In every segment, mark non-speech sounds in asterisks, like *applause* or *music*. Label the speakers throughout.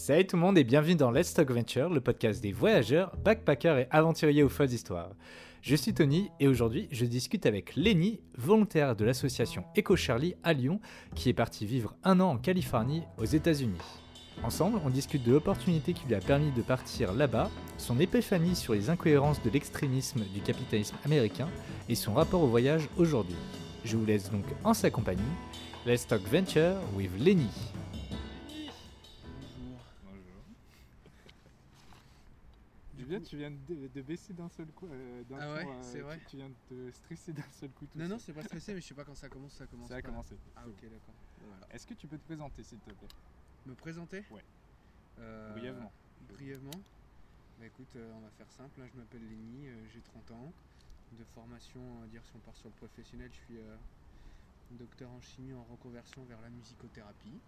Speaker 1: Salut tout le monde et bienvenue dans Let's Talk Venture, le podcast des voyageurs, backpackers et aventuriers aux folles histoires. Je suis Tony et aujourd'hui je discute avec Lenny, volontaire de l'association Eco Charlie à Lyon, qui est parti vivre un an en Californie, aux États-Unis. Ensemble, on discute de l'opportunité qui lui a permis de partir là-bas, son épiphanie sur les incohérences de l'extrémisme du capitalisme américain et son rapport au voyage aujourd'hui. Je vous laisse donc en sa compagnie. Let's Talk Venture with Lenny.
Speaker 2: Tu viens de, de baisser d'un seul coup. euh, d'un
Speaker 3: Ah ouais,
Speaker 2: euh,
Speaker 3: c'est vrai
Speaker 2: Tu, tu viens de te stresser d'un seul coup. tout
Speaker 3: Non, non, c'est pas stressé, mais je sais pas quand ça commence, ça commence.
Speaker 2: Ça a commencé.
Speaker 3: Ah, ok, d'accord. Voilà.
Speaker 2: Est-ce que tu peux te présenter, s'il te plaît?
Speaker 3: Me présenter?
Speaker 2: Ouais.
Speaker 3: Euh,
Speaker 2: Brièvement.
Speaker 3: Brièvement. Bah écoute, euh, on va faire simple. hein, Je m'appelle Lenny, j'ai 30 ans. De formation, on va dire, si on part sur le professionnel, je suis docteur en chimie en reconversion vers la musicothérapie.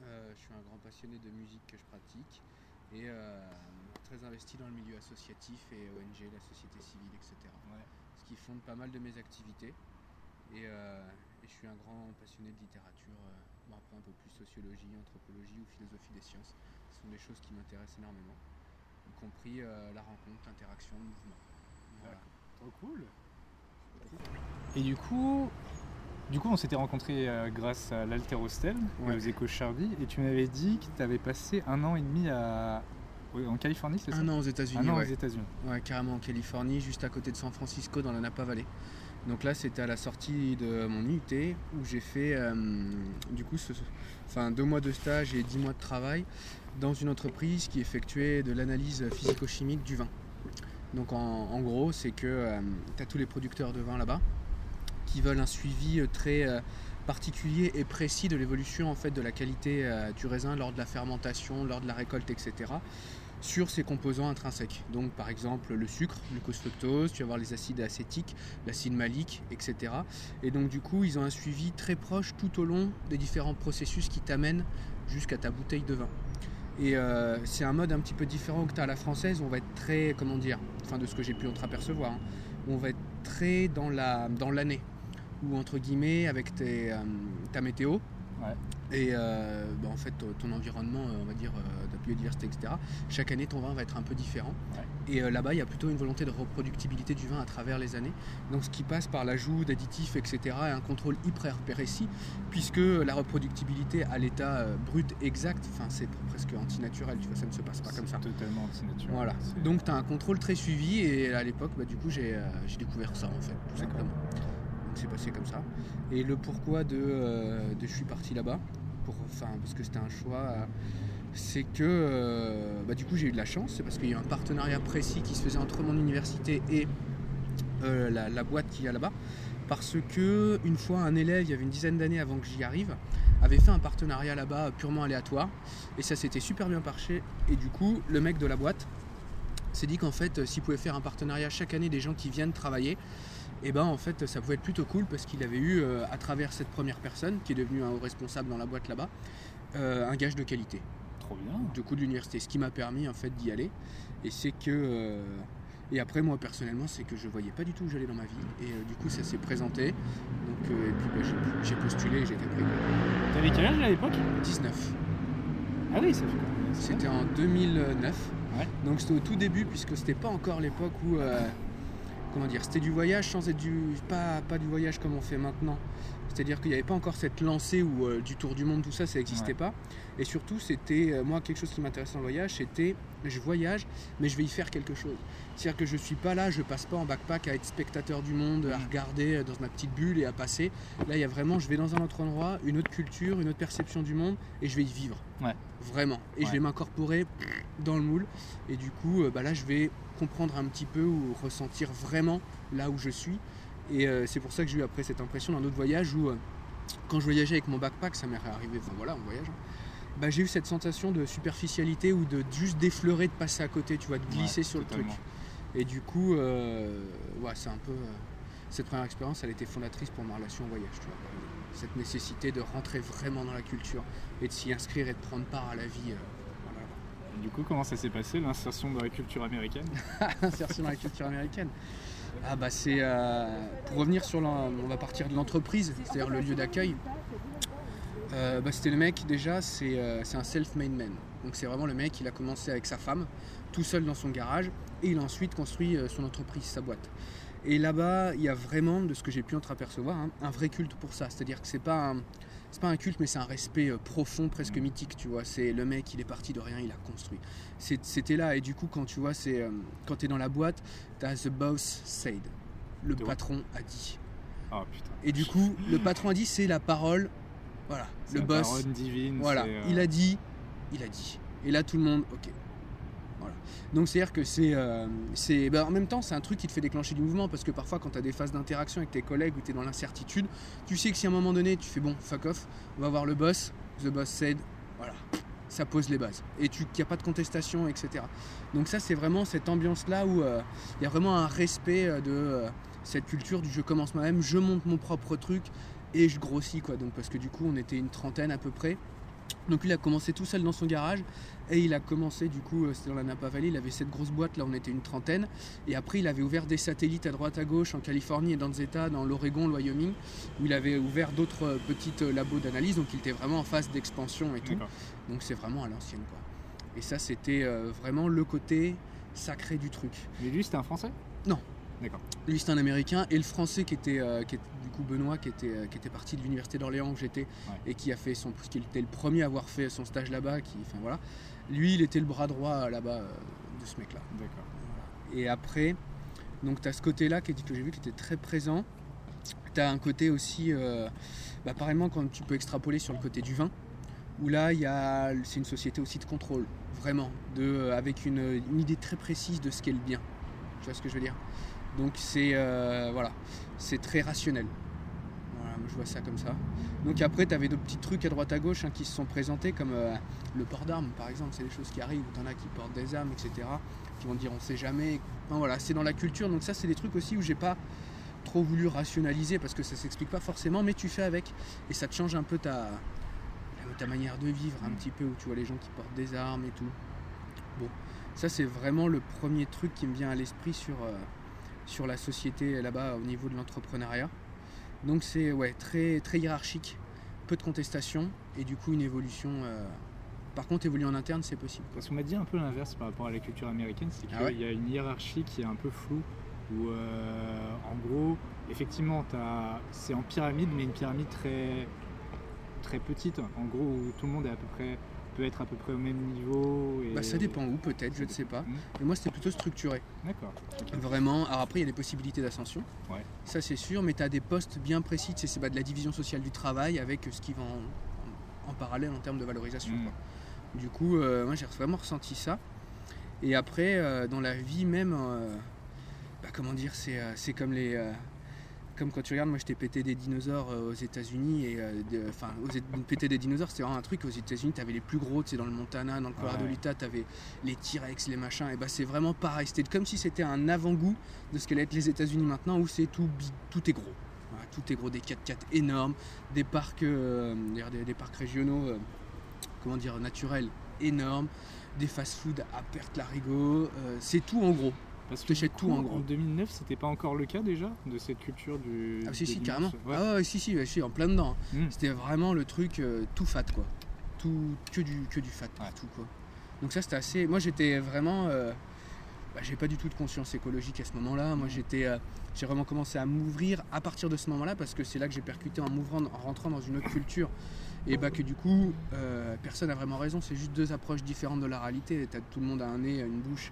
Speaker 3: Je suis un grand passionné de musique que je pratique et euh, très investi dans le milieu associatif et ONG, la société civile, etc.
Speaker 2: Ouais.
Speaker 3: Ce qui fonde pas mal de mes activités. Et, euh, et je suis un grand passionné de littérature, euh, bon, après un peu plus sociologie, anthropologie ou philosophie des sciences. Ce sont des choses qui m'intéressent énormément, y compris euh, la rencontre, l'interaction, le mouvement. Voilà.
Speaker 2: Trop cool. Et du coup, du coup, on s'était rencontrés euh, grâce à l'Alterostel
Speaker 3: Ouais.
Speaker 2: aux Eco Charlie, et tu m'avais dit que tu avais passé un an et demi à... ouais, en Californie, c'est ça
Speaker 3: Un an aux États-Unis,
Speaker 2: Un an
Speaker 3: ouais.
Speaker 2: aux États-Unis.
Speaker 3: Ouais, carrément en Californie, juste à côté de San Francisco, dans la Napa Valley. Donc là, c'était à la sortie de mon UT où j'ai fait euh, du coup ce- enfin, deux mois de stage et dix mois de travail dans une entreprise qui effectuait de l'analyse physico-chimique du vin. Donc en, en gros, c'est que tu as tous les producteurs de vin là-bas qui veulent un suivi euh, très euh, particulier et précis de l'évolution en fait de la qualité euh, du raisin lors de la fermentation, lors de la récolte, etc sur ses composants intrinsèques. Donc par exemple le sucre, le glucose fructose, tu vas avoir les acides acétiques, l'acide malique, etc. Et donc du coup ils ont un suivi très proche tout au long des différents processus qui t'amènent jusqu'à ta bouteille de vin. Et c'est un mode un petit peu différent que tu as à la française, on va être très, comment dire, enfin de ce que j'ai pu entreapercevoir, hein, on va être très dans la dans l'année, ou entre guillemets avec tes, euh, ta météo,
Speaker 2: Ouais.
Speaker 3: et euh, bah, en fait ton, environnement, euh, on va dire, ta biodiversité, etc. Chaque année ton vin va être un peu différent.
Speaker 2: Ouais.
Speaker 3: Et là-bas, il y a plutôt une volonté de reproductibilité du vin à travers les années. Donc ce qui passe par l'ajout d'additifs, etc. et un contrôle hyper précis, puisque la reproductibilité à l'état brut exact, enfin c'est presque antinaturel, tu vois, ça ne se passe pas comme ça.
Speaker 2: C'est totalement antinaturel.
Speaker 3: Voilà. Donc tu as un contrôle très suivi et à l'époque, bah, du coup, j'ai découvert ça en fait, tout simplement. C'est passé comme ça. Et le pourquoi de, euh, de je suis parti là-bas, pour, enfin, parce que c'était un choix, c'est que euh, bah, du coup j'ai eu de la chance, c'est parce qu'il y a eu un partenariat précis qui se faisait entre mon université et euh, la, boîte qu'il y a là-bas. Parce que une fois un élève, il y avait une dizaine d'années avant que j'y arrive, avait fait un partenariat là-bas purement aléatoire et ça s'était super bien marché. Et du coup, le mec de la boîte s'est dit qu'en fait, s'il pouvait faire un partenariat chaque année des gens qui viennent travailler, et ben en fait, ça pouvait être plutôt cool parce qu'il avait eu, euh, à travers cette première personne, qui est devenue un haut responsable dans la boîte là-bas, euh, un gage de qualité
Speaker 2: Trop bien.
Speaker 3: de coup de l'université, ce qui m'a permis en fait d'y aller. Et c'est que euh, et après moi personnellement, c'est que je voyais pas du tout où j'allais dans ma vie. Et du coup, ça s'est présenté. Donc et puis bah, j'ai- j'ai postulé, et j'ai été pris.
Speaker 2: T'avais quel âge à l'époque?
Speaker 3: 19.
Speaker 2: Ah oui, ça fait.
Speaker 3: C'était en 2009.
Speaker 2: Ouais.
Speaker 3: Donc c'était au tout début puisque c'était pas encore l'époque où comment dire, c'était du voyage sans être du pas pas du voyage comme on fait maintenant. C'est-à-dire qu'il n'y avait pas encore cette lancée où euh, du tour du monde tout ça ça n'existait
Speaker 2: Ouais.
Speaker 3: pas. Et surtout c'était euh, moi quelque chose qui m'intéressait dans le voyage, c'était je voyage mais je vais y faire quelque chose. C'est-à-dire que je suis pas là, je passe pas en backpack à être spectateur du monde, à regarder euh, dans ma petite bulle et à passer. Là il y a vraiment je vais dans un autre endroit, une autre culture, une autre perception du monde et je vais y vivre.
Speaker 2: Ouais.
Speaker 3: Vraiment. Et je vais m'incorporer dans le moule. Et du coup, bah là, je vais comprendre un petit peu ou ressentir vraiment là où je suis. Et euh, c'est pour ça que j'ai eu après cette impression d'un autre voyage où, euh, quand je voyageais avec mon backpack, ça m'est arrivé, enfin voilà, en voyage, hein, bah, j'ai eu cette sensation de superficialité ou de juste d'effleurer, de passer à côté, tu vois, de glisser
Speaker 2: Ouais,
Speaker 3: sur le truc. Et du coup, euh, ouais, c'est un peu. cette première expérience, elle était fondatrice pour ma relation au voyage, tu vois. Cette nécessité de rentrer vraiment dans la culture et de s'y inscrire et de prendre part à la vie.
Speaker 2: Du coup, comment ça s'est passé l'insertion dans la culture américaine? *laughs*
Speaker 3: Insertion dans la culture américaine Ah bah c'est euh, pour revenir sur on va partir de l'entreprise, c'est-à-dire le lieu d'accueil. Euh, bah, C'était le mec, déjà, c'est euh, c'est un self-made man. Donc c'est vraiment le mec, il a commencé avec sa femme, tout seul dans son garage, et il a ensuite construit son entreprise, sa boîte. Et là-bas, il y a vraiment, de ce que j'ai pu entreapercevoir, hein, un vrai culte pour ça. C'est-à-dire que c'est pas un, c'est pas un culte, mais c'est un respect euh, profond, presque
Speaker 2: Mm.
Speaker 3: mythique, tu vois. C'est le mec, il est parti de rien, il a construit. C'était là, et du coup, quand tu vois, c'est euh, quand t'es dans la boîte, t'as the boss said, le patron a dit.
Speaker 2: Oh putain.
Speaker 3: Et du coup, le patron a dit, c'est la parole, voilà, le
Speaker 2: la
Speaker 3: boss.
Speaker 2: parole divine.
Speaker 3: Voilà,
Speaker 2: euh,
Speaker 3: il a dit, il a dit. Et là, tout le monde, ok. Donc, c'est-à-dire que c'est. euh, c'est ben, en même temps, c'est un truc qui te fait déclencher du mouvement parce que parfois, quand tu as des phases d'interaction avec tes collègues ou tu es dans l'incertitude, tu sais que si à un moment donné, tu fais bon, fuck off, on va voir le boss, the boss said, voilà, ça pose les bases. Et tu- n'y a pas de contestation, etc. Donc, ça, c'est vraiment cette ambiance-là où euh, il y a vraiment un respect euh, de cette culture du je commence moi-même, je monte mon propre truc et je grossis, quoi. Donc, parce que du coup, on était une trentaine à peu près. Donc lui, il a commencé tout seul dans son garage et il a commencé du coup, euh, c'était dans la Napa Valley, il avait cette grosse boîte, là on était une trentaine et après il avait ouvert des satellites à droite à gauche en Californie et dans les États, dans l'Oregon, le Wyoming, où il avait ouvert d'autres euh, petites euh, labos d'analyse, donc il était vraiment en phase d'expansion et tout. Donc c'est vraiment à l'ancienne quoi. Et ça c'était vraiment le côté sacré du truc.
Speaker 2: Mais lui, c'était un Français?
Speaker 3: Non.
Speaker 2: D'accord.
Speaker 3: Lui c'était un américain et le français qui était, euh, qui du coup Benoît qui était, euh, qui était parti de l'université d'Orléans où j'étais et qui a fait son qui était le premier à avoir fait son stage là-bas qui enfin voilà. Lui il était le bras droit euh, là-bas euh, de ce mec là
Speaker 2: D'accord.
Speaker 3: et après donc tu as ce côté là que j'ai vu qui était très présent. Tu as un côté aussi bah, pareillement quand tu peux extrapoler sur le côté du vin où là il y a c'est une société aussi de contrôle vraiment de avec une, une idée très précise de ce qu'est le bien. Tu vois ce que je veux dire? Donc c'est euh, voilà. C'est très rationnel. Voilà je vois ça comme ça. Donc après tu avais d'autres petits trucs à droite à gauche hein, qui se sont présentés comme euh, le port d'armes par exemple. C'est des choses qui arrivent tu en as qui portent des armes etc qui vont dire on sait jamais. Enfin, voilà c'est dans la culture. Donc ça c'est des trucs aussi où j'ai pas trop voulu rationaliser parce que ça s'explique pas forcément mais tu fais avec. Et ça te change un peu ta ta manière de vivre un
Speaker 2: Mm.
Speaker 3: petit peu où tu vois les gens qui portent des armes et tout. Bon ça c'est vraiment le premier truc qui me vient à l'esprit sur euh, sur la société là-bas au niveau de l'entrepreneuriat donc c'est ouais très très hiérarchique peu de contestation et du coup une évolution euh, par contre évoluer en interne c'est possible.
Speaker 2: Parce qu'on m'a dit un peu l'inverse par rapport à la culture américaine, c'est qu'il
Speaker 3: Ah ouais
Speaker 2: y a une hiérarchie qui est un peu floue, où euh, en gros, effectivement, c'est en pyramide, mais une pyramide très, très petite, en gros, où tout le monde est à peu près, peut être à peu près au même niveau. Et...
Speaker 3: Bah, ça dépend où peut-être je ne sais pas
Speaker 2: Hmm,
Speaker 3: mais moi c'était plutôt structuré
Speaker 2: D'accord.
Speaker 3: Vraiment. Alors après, il y a des possibilités d'ascension.
Speaker 2: Ouais.
Speaker 3: Ça, c'est sûr. Mais tu as des postes bien précis. C'est bah, de la division sociale du travail avec ce qui va en, en- en parallèle en termes de valorisation.
Speaker 2: Mm.
Speaker 3: quoi. Du coup, euh, moi, j'ai vraiment ressenti ça. Et après, euh, dans la vie même, euh, bah, comment dire, c'est c'est comme les. Comme quand tu regardes, moi j'étais pété des dinosaures euh, aux États-Unis et euh, de- enfin Éta- pété des dinosaures, c'était vraiment un truc aux États-Unis. T'avais les plus gros, tu sais, dans le Montana, dans le Colorado
Speaker 2: Ouais.
Speaker 3: T'avais les T-Rex, les machins. Et bah c'est vraiment pareil. C'était comme si c'était un avant-goût de ce qu'allaient être les États-Unis maintenant, où c'est tout, bi- tout est gros. Voilà, tout est gros, des 4x4 énormes, des parcs, euh, des, des parcs régionaux, euh, comment dire, naturels énormes, des fast-food à perte larigot. euh, c'est tout en gros.
Speaker 2: Parce que
Speaker 3: T'achètes tout en gros.
Speaker 2: En 2009, c'était pas encore le cas déjà de cette culture du.
Speaker 3: Ah si si carrément.
Speaker 2: Ouais.
Speaker 3: Ah ouais, si si, ouais, suis en plein dedans. hein.
Speaker 2: Hmm.
Speaker 3: C'était vraiment le truc euh, tout fat quoi. Tout que du que du fat partout quoi. Donc ça c'était assez. Moi j'étais vraiment. euh, bah, j'ai pas du tout de conscience écologique à ce moment-là. Moi j'étais. euh, j'ai vraiment commencé à m'ouvrir à partir de ce moment-là parce que c'est là que j'ai percuté en m'ouvrant, en rentrant dans une autre culture. Et bah que du coup, euh, personne n'a vraiment raison. C'est juste deux approches différentes de la réalité. Tout le monde a un nez, une bouche,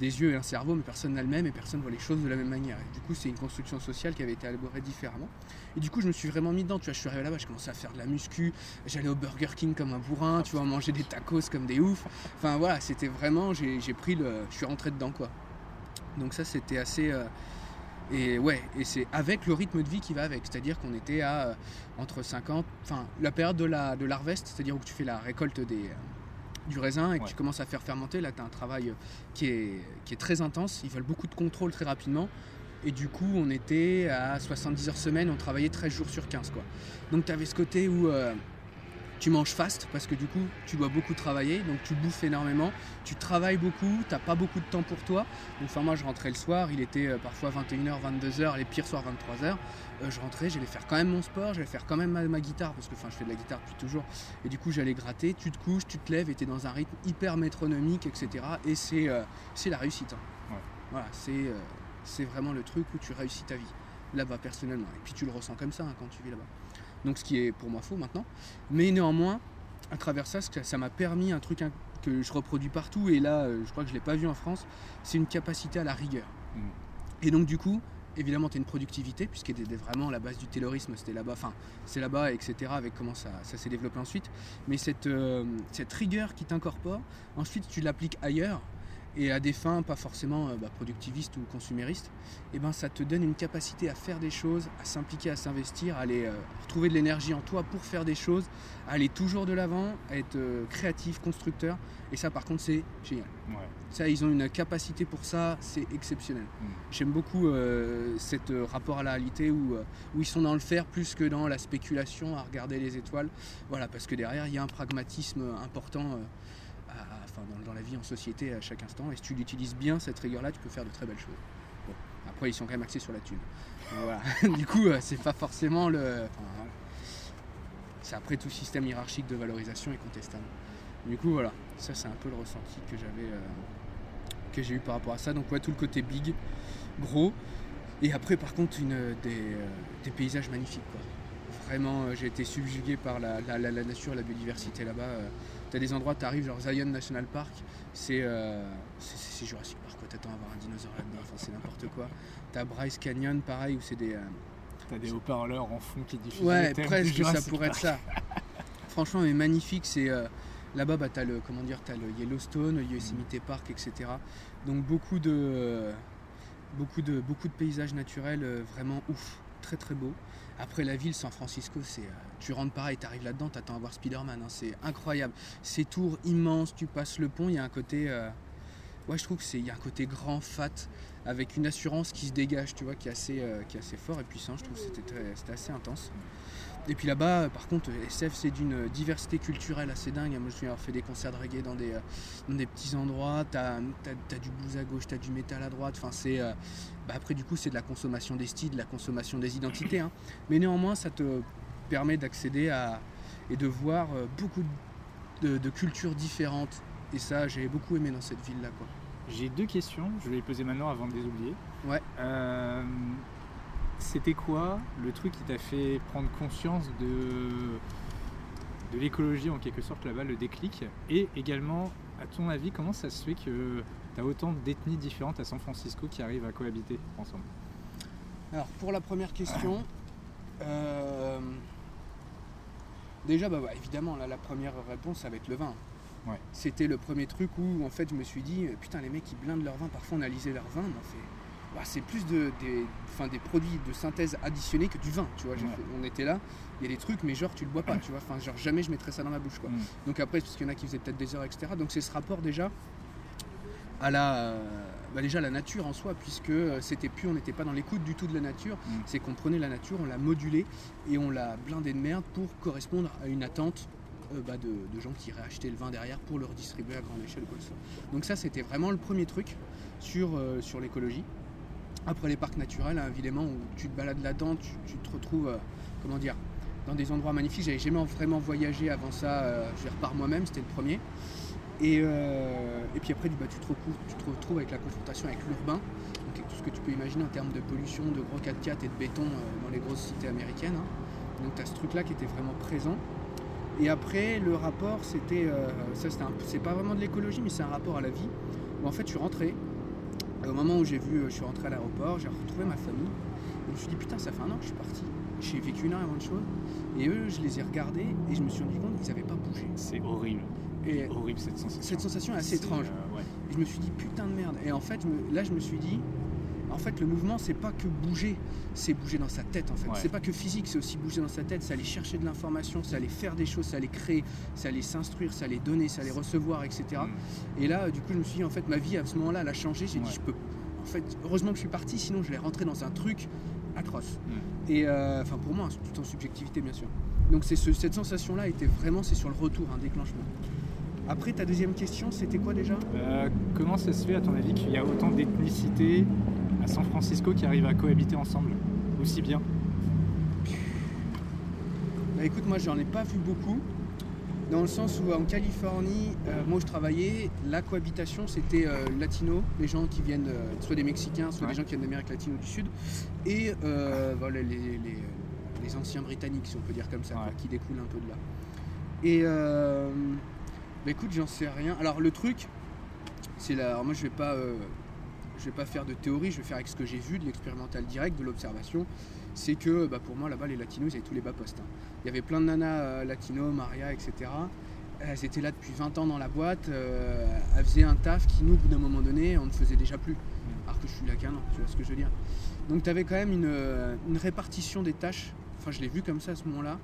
Speaker 3: des yeux et un cerveau, mais personne n'a le même et personne voit les choses de la même manière. Et du coup, c'est une construction sociale qui avait été élaborée différemment. Et du coup, je me suis vraiment mis dedans. Tu vois, je suis arrivé là-bas, je commençais à faire de la muscu. J'allais au Burger King comme un bourrin, tu vois, manger des tacos comme des oufs. Enfin voilà, c'était vraiment, j'ai j'ai pris le, je suis rentré dedans quoi. Donc ça, c'était assez. euh, et ouais, et c'est avec le rythme de vie qui va avec. C'est-à-dire qu'on était à euh, entre 50, enfin la période de la de l'harvest, c'est-à-dire où tu fais la récolte des euh, du raisin et que
Speaker 2: Ouais.
Speaker 3: tu commences à faire fermenter. Là, tu as un travail euh, qui est, qui est très intense. Ils veulent beaucoup de contrôle très rapidement. Et du coup, on était à 70 heures semaine, on travaillait 13 jours sur 15. Quoi. Donc tu avais ce côté où, euh, tu manges fast parce que du coup tu dois beaucoup travailler, donc tu bouffes énormément, tu travailles beaucoup, t'as pas beaucoup de temps pour toi. Donc enfin moi je rentrais le soir, il était euh, parfois 21h, 22h, les pires soirs 23h. Euh, je rentrais, j'allais faire quand même mon sport, j'allais faire quand même ma, guitare, parce que enfin je fais de la guitare depuis toujours. Et du coup j'allais gratter, tu te couches, tu te lèves et tu es dans un rythme hyper métronomique, etc. Et c'est euh, c'est la réussite. hein.
Speaker 2: Ouais.
Speaker 3: Voilà, c'est c'est vraiment le truc où tu réussis ta vie, là-bas personnellement. Et puis tu le ressens comme ça hein, quand tu vis là-bas. Donc ce qui est pour moi faux maintenant. Mais néanmoins, à travers ça, ça m'a permis un truc hein, que je reproduis partout, et là euh, je crois que je ne l'ai pas vu en France, c'est une capacité à la rigueur.
Speaker 2: Mm.
Speaker 3: Et donc du coup, évidemment, tu as une productivité, puisque c'était vraiment la base du taylorisme, c'était là-bas, enfin c'est là-bas, etc., avec comment ça, ça s'est développé ensuite. Mais cette, euh, cette rigueur qui t'incorpore, ensuite tu l'appliques ailleurs, et à des fins pas forcément euh, bah, productivistes ou consuméristes, et ben ça te donne une capacité à faire des choses, à s'impliquer, à s'investir, à aller euh, retrouver de l'énergie en toi pour faire des choses, à aller toujours de l'avant, à être euh, créatif, constructeur. Et ça par contre c'est génial.
Speaker 2: Ouais.
Speaker 3: Ça ils ont une capacité pour ça, c'est exceptionnel.
Speaker 2: Mm.
Speaker 3: J'aime beaucoup euh, cet rapport à la réalité où, euh, où ils sont dans le faire plus que dans la spéculation, à regarder les étoiles. Voilà, parce que derrière il y a un pragmatisme important. Dans, la vie en société à chaque instant. Et si tu l'utilises bien, cette rigueur-là, tu peux faire de très belles choses. Bon, après, ils sont quand même axés sur la thune. Voilà. *laughs* du coup, euh, c'est pas forcément le. C'est après tout système hiérarchique de valorisation est contestable. Du coup, voilà. Ça, c'est un peu le ressenti que j'avais. euh, que j'ai eu par rapport à ça. Donc, ouais, tout le côté big, gros. Et après, par contre, une, des, euh, paysages magnifiques. Quoi. Vraiment, j'ai été subjugué par la- la nature, la biodiversité là-bas. T'as des endroits, t'arrives, genre Zion National Park, c'est euh, c'est- Jurassic Park, quoi. T'attends à voir un dinosaure là-dedans, enfin, c'est n'importe quoi. T'as Bryce Canyon, pareil, où c'est des. euh,
Speaker 2: T'as des haut-parleurs en fond qui diffusent
Speaker 3: Ouais, presque,
Speaker 2: du
Speaker 3: ça pourrait être ça. Franchement, mais magnifique. C'est euh, là-bas, bah, t'as le comment dire, t'as le Yellowstone, le Yosemite Park, etc. Donc beaucoup de beaucoup de beaucoup de paysages naturels vraiment ouf, très très beau. Après la ville, San Francisco, c'est euh, tu rentres pareil, t'arrives là-dedans, t'attends à voir Spider-Man, hein, c'est incroyable. Ces tours immenses, tu passes le pont, il y a un côté euh, ouais, je trouve que c'est y a un côté grand, fat, avec une assurance qui se dégage, tu vois, qui est assez, euh, qui est assez fort et puissant. Je trouve que c'était assez intense. Et puis là-bas, euh, par contre, SF, c'est d'une diversité culturelle assez dingue. Moi, je me souviens avoir fait des concerts de reggae dans des, euh, dans des petits endroits. T'as as, du blues à gauche, t'as du métal à droite. Enfin, c'est. euh, bah, après, du coup, c'est de la consommation des styles, de la consommation des identités. hein. Mais néanmoins, ça te permet d'accéder à. et de voir euh, beaucoup de, de cultures différentes. Et ça, j'ai beaucoup aimé dans cette ville-là, quoi.
Speaker 2: J'ai deux questions, je vais les poser maintenant avant de les oublier.
Speaker 3: Ouais.
Speaker 2: Euh, C'était quoi le truc qui t'a fait prendre conscience de, de l'écologie en quelque sorte là-bas, le déclic Et également, à ton avis, comment ça se fait que tu as autant d'ethnies différentes à San Francisco qui arrivent à cohabiter ensemble?
Speaker 3: Alors pour la première question, euh, déjà bah, évidemment là, la première réponse ça va être le vin.
Speaker 2: Ouais.
Speaker 3: C'était le premier truc où en fait je me suis dit putain les mecs ils blindent leur vin, parfois on a lisé leur vin, mais on fait bah, c'est plus de, des, produits de synthèse additionnés que du vin, tu vois. j'ai
Speaker 2: Ouais.
Speaker 3: fait- on était là, il y a des trucs mais genre tu le bois pas, tu vois. Enfin genre jamais je mettrais ça dans ma bouche quoi.
Speaker 2: Mm.
Speaker 3: Donc après, parce qu'il y en a qui faisaient peut-être des heures, etc. Donc c'est ce rapport déjà à la, euh, bah, déjà à la nature en soi, puisque euh, c'était plus, on n'était pas dans l'écoute du tout de la nature.
Speaker 2: Mm.
Speaker 3: C'est qu'on prenait la nature, on l'a modulée et on l'a blindée de merde pour correspondre à une attente euh, bah, de, de gens qui iraient acheter le vin derrière pour le redistribuer à grande échelle ou quoi que ce soit. Donc ça, c'était vraiment le premier truc sur, euh, sur l'écologie. Après les parcs naturels, hein, évidemment, où tu te balades là-dedans, tu, tu te retrouves, euh, comment dire, dans des endroits magnifiques. J'avais jamais vraiment voyagé avant ça, euh, je par moi-même, c'était le premier. Et, euh, et puis après, bah, tu, te retrouves, avec la confrontation avec l'urbain, avec tout ce que tu peux imaginer en termes de pollution, de gros 4x4 et de béton euh, dans les grosses cités américaines. hein. Donc tu as ce truc-là qui était vraiment présent. Et après, le rapport, c'était, ça c'est pas vraiment de l'écologie, mais c'est un rapport à la vie. Où en fait, je suis rentré. Et au moment où j'ai vu, je suis rentré à l'aéroport, j'ai retrouvé ma famille. Et je me suis dit, putain, ça fait un an que je suis parti. J'ai vécu énormément de choses. Et eux, je les ai regardés et je me suis rendu compte qu'ils n'avaient pas bougé.
Speaker 2: C'est horrible.
Speaker 3: Et
Speaker 2: Horrible cette sensation.
Speaker 3: cette sensation est assez étrange.
Speaker 2: euh, ouais.
Speaker 3: Et je me suis dit putain de merde. Et en fait, là, je me suis dit, en fait, le mouvement, c'est pas que bouger, c'est bouger dans sa tête. En fait,
Speaker 2: Ouais.
Speaker 3: c'est pas que physique, c'est aussi bouger dans sa tête. C'est aller chercher de l'information, c'est aller faire des choses, c'est aller créer, c'est aller s'instruire, c'est aller donner, c'est aller recevoir, etc.
Speaker 2: Mm.
Speaker 3: Et là, du coup, je me suis dit, en fait, ma vie à ce moment-là, elle a changé. J'ai
Speaker 2: Ouais.
Speaker 3: dit, je peux. En fait, heureusement que je suis parti, sinon je vais rentrer dans un truc atroce.
Speaker 2: Mm.
Speaker 3: Et euh, enfin, pour moi, tout en subjectivité, bien sûr. Donc c'est ce- cette sensation-là était vraiment, c'est sur le retour, un déclenchement. Après, ta deuxième question, c'était quoi déjà?
Speaker 2: Euh, comment ça se fait, à ton avis, qu'il y a autant d'ethnicités à San Francisco qui arrivent à cohabiter ensemble aussi bien
Speaker 3: Bah écoute, moi j'en ai pas vu beaucoup. Dans le sens où en Californie, euh, moi je travaillais, la cohabitation c'était euh, latino, les gens qui viennent euh, soit des Mexicains, soit
Speaker 2: Ouais.
Speaker 3: des gens qui viennent d'Amérique latine ou du Sud, et euh, voilà, les, les- les anciens britanniques, si on peut dire comme ça, quoi, qui découlent un peu de là. Et bah écoute, j'en sais rien. Alors le truc, c'est là. alors moi je vais pas, je vais pas faire de théorie, je vais faire avec ce que j'ai vu, de l'expérimental direct, de l'observation. C'est que bah, pour moi là-bas les latinos ils avaient tous les bas postes. hein. Il y avait plein de nanas euh, latino, Maria, etc. Elles étaient là depuis 20 ans dans la boîte, euh, elles faisaient un taf qui nous, au bout d'un moment donné, on ne faisait déjà plus. Alors que je suis là qu'un an, tu vois ce que je veux dire. Donc tu avais quand même une, euh, une répartition des tâches. Enfin je l'ai vu comme ça à ce moment-là.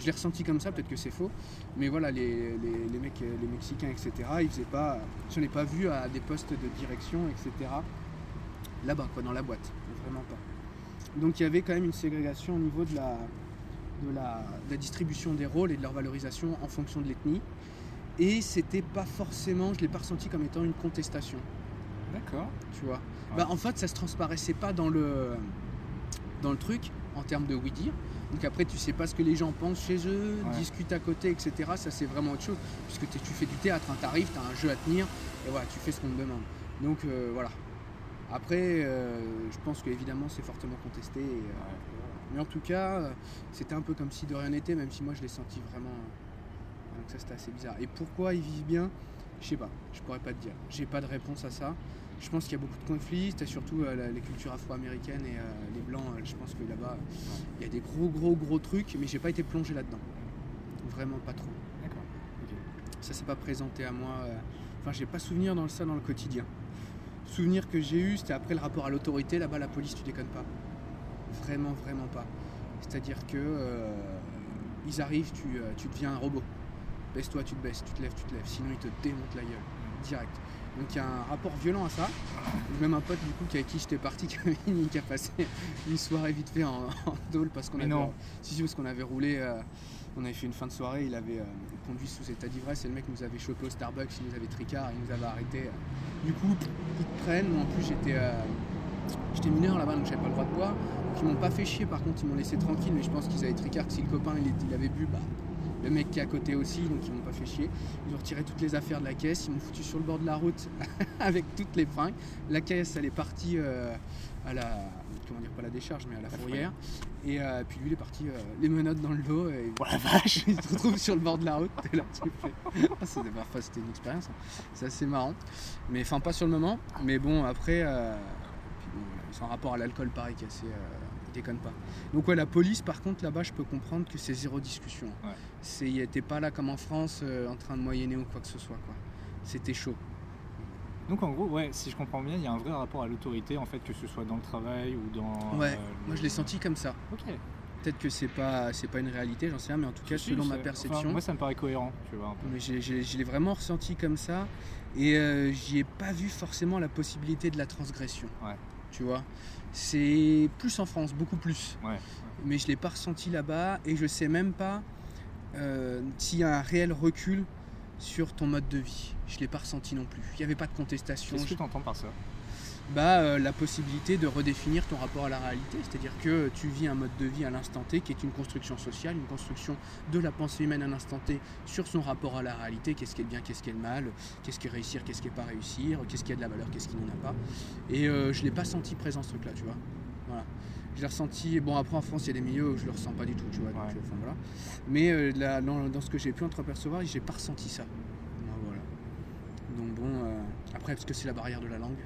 Speaker 3: Je l'ai ressenti comme ça, peut-être que c'est faux. Mais voilà, les, les, les mecs, euh, les Mexicains, etc., ils faisaient pas. Je n'ai pas vu à des postes de direction, etc. Là-bas, quoi, dans la boîte. Vraiment pas. Donc il y avait quand même une ségrégation au niveau de la, de la, de la distribution des rôles et de leur valorisation en fonction de l'ethnie. Et c'était pas forcément, je l'ai pas ressenti comme étant une contestation,
Speaker 2: D'accord.
Speaker 3: tu vois.
Speaker 2: Ouais.
Speaker 3: Bah, en fait, ça se transparaissait pas dans le, dans le truc en termes de oui dire. Donc après, tu sais pas ce que les gens pensent chez eux,
Speaker 2: Ouais.
Speaker 3: discutent à côté, etc. Ça, c'est vraiment autre chose. Puisque tu fais du théâtre, hein, t'arrives, t'as un jeu à tenir, et voilà, tu fais ce qu'on te demande. Donc euh, voilà. Après, euh, je pense qu'évidemment, c'est fortement contesté. et, euh, Mais en tout cas, c'était un peu comme si de rien n'était, même si moi je l'ai senti vraiment. Donc ça c'était assez bizarre. Et pourquoi ils vivent bien? Je sais pas, je pourrais pas te dire. J'ai pas de réponse à ça. Je pense qu'il y a beaucoup de conflits, t'as surtout euh, la- les cultures afro-américaines et euh, les blancs, euh, je pense que là-bas, il y a des gros gros gros trucs, mais j'ai pas été plongé là-dedans. Vraiment pas trop.
Speaker 2: D'accord. Ok.
Speaker 3: Ça s'est pas présenté à moi. Enfin, j'ai pas souvenir dans ça dans le quotidien. Souvenir que j'ai eu, c'était après le rapport à l'autorité. Là-bas, la police, tu déconnes pas. Vraiment, vraiment pas. C'est-à-dire que ils arrivent, tu, tu deviens un robot. Baisse-toi, tu te baisses, tu te lèves, tu te lèves. Sinon, ils te démontent la gueule direct. Donc il y a un rapport violent à ça. Même un pote du coup qui avec qui j'étais parti *laughs* qui a passé une soirée vite fait en, en tôle parce qu'on avait
Speaker 2: non.
Speaker 3: si si parce qu'on avait roulé euh, on avait fait une fin de soirée, il avait euh, conduit sous état d'ivresse et le mec nous avait chopé au Starbucks, il nous avait tricard, il nous avait arrêté. Du coup, ils te prennent, moi en plus j'étais euh, j'étais mineur là-bas donc j'avais pas le droit de boire. Donc ils m'ont pas fait chier par contre, ils m'ont laissé tranquille mais je pense qu'ils avaient tricard que si le copain il avait bu, bah le mec qui est à côté aussi, donc ils m'ont pas fait chier. Ils ont retiré toutes les affaires de la caisse, ils m'ont foutu sur le bord de la route *laughs* avec toutes les fringues. La caisse, elle est partie euh, à la, comment dire, pas la décharge, mais à la fourrière. Et euh, puis lui, il est parti euh, les menottes dans le dos. Et
Speaker 2: Oh la vache *laughs*
Speaker 3: il se retrouve sur le bord de la route. Et là, tu fais- *laughs* Ah, c'était une expérience. hein. C'est assez marrant. Mais enfin, pas sur le moment. Mais bon, après, puis bon, voilà, c'est un rapport à l'alcool pareil qui est assez. Déconne pas. Donc, ouais, la police, par contre, là-bas, je peux comprendre que c'est zéro discussion.
Speaker 2: Ouais.
Speaker 3: C'est, il était pas là comme en France, euh, en train de moyenner ou quoi que ce soit. quoi. C'était chaud.
Speaker 2: Donc en gros, ouais, si je comprends bien, il y a un vrai rapport à l'autorité, en fait, que ce soit dans le travail ou dans.
Speaker 3: Ouais,
Speaker 2: euh,
Speaker 3: Moi, je l'ai senti comme ça.
Speaker 2: Ok.
Speaker 3: Peut-être que c'est pas, c'est pas une réalité, j'en sais rien, mais en tout cas,
Speaker 2: Si,
Speaker 3: selon ma perception.
Speaker 2: enfin, moi, ça me paraît cohérent, tu vois. un peu.
Speaker 3: Mais j'ai- j'ai- je l'ai vraiment ressenti comme ça et euh, j'y ai pas vu forcément la possibilité de la transgression.
Speaker 2: Ouais.
Speaker 3: Tu vois? C'est plus en France, beaucoup plus.
Speaker 2: Ouais.
Speaker 3: Mais je l'ai pas ressenti là-bas et je sais même pas euh, s'il y a un réel recul sur ton mode de vie. Je l'ai pas ressenti non plus. Il n'y avait pas de contestation.
Speaker 2: Qu'est-ce que tu entends par ça?
Speaker 3: Bah, euh, la possibilité de redéfinir ton rapport à la réalité, c'est-à-dire que tu vis un mode de vie à l'instant T qui est une construction sociale, une construction de la pensée humaine à l'instant T sur son rapport à la réalité, qu'est-ce qui est bien, qu'est-ce qui est le mal, qu'est-ce qui est réussir, qu'est-ce qui est pas réussir, qu'est-ce qui a de la valeur, qu'est-ce qui n'en a pas. Et euh, je l'ai pas senti présent ce truc-là, tu vois. Voilà. Je l'ai ressenti, bon après en France il y a des milieux où je le ressens pas du tout, tu vois.
Speaker 2: Ouais.
Speaker 3: euh, enfin, voilà. Mais euh, là, dans, dans ce que j'ai pu entrepercevoir, j'ai pas ressenti ça. Voilà. Donc bon, après parce que c'est la barrière de la langue,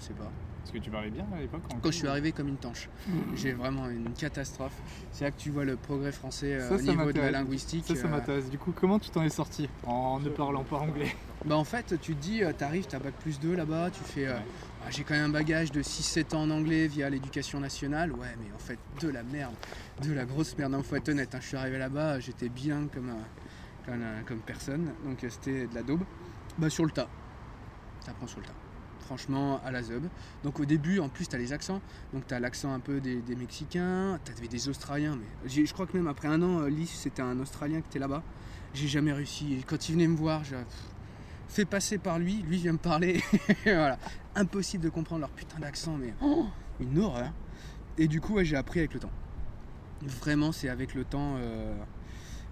Speaker 3: je sais pas.
Speaker 2: Parce que tu parlais bien à l'époque
Speaker 3: Quand je suis arrivé comme une tanche, j'ai vraiment une catastrophe. C'est là que tu vois le progrès français euh,
Speaker 2: Ça,
Speaker 3: au niveau de la linguistique.
Speaker 2: Ça, ça
Speaker 3: euh,
Speaker 2: m'intéresse. Du coup, comment tu t'en es sorti en ne parlant pas anglais?
Speaker 3: Bah en fait, tu te dis, euh, t'arrives, t'as bac plus 2 là-bas, tu fais. euh,
Speaker 2: Ouais.
Speaker 3: ah, j'ai quand même un bagage de 6-7 ans en anglais via l'éducation nationale. Ouais, mais en fait, de la merde, de la grosse merde. Il faut être honnête, hein, je suis arrivé là-bas, j'étais bien comme, euh, comme, comme personne, donc c'était de la daube. Bah sur le tas. T'apprends sur le tas. Franchement, à la zeub. Donc au début, en plus, tu as les accents. Donc tu as l'accent un peu des, des Mexicains, tu avais des Australiens. Mais je crois que même après un an, euh, Lee, c'était un Australien qui était là-bas. J'ai jamais réussi. Et quand il venait me voir, j'ai fait passer par lui. Lui vient me parler. *laughs* voilà. Impossible de comprendre leur putain d'accent, mais oh, une horreur. Et du coup, ouais, j'ai appris avec le temps. Vraiment, c'est avec le temps. euh,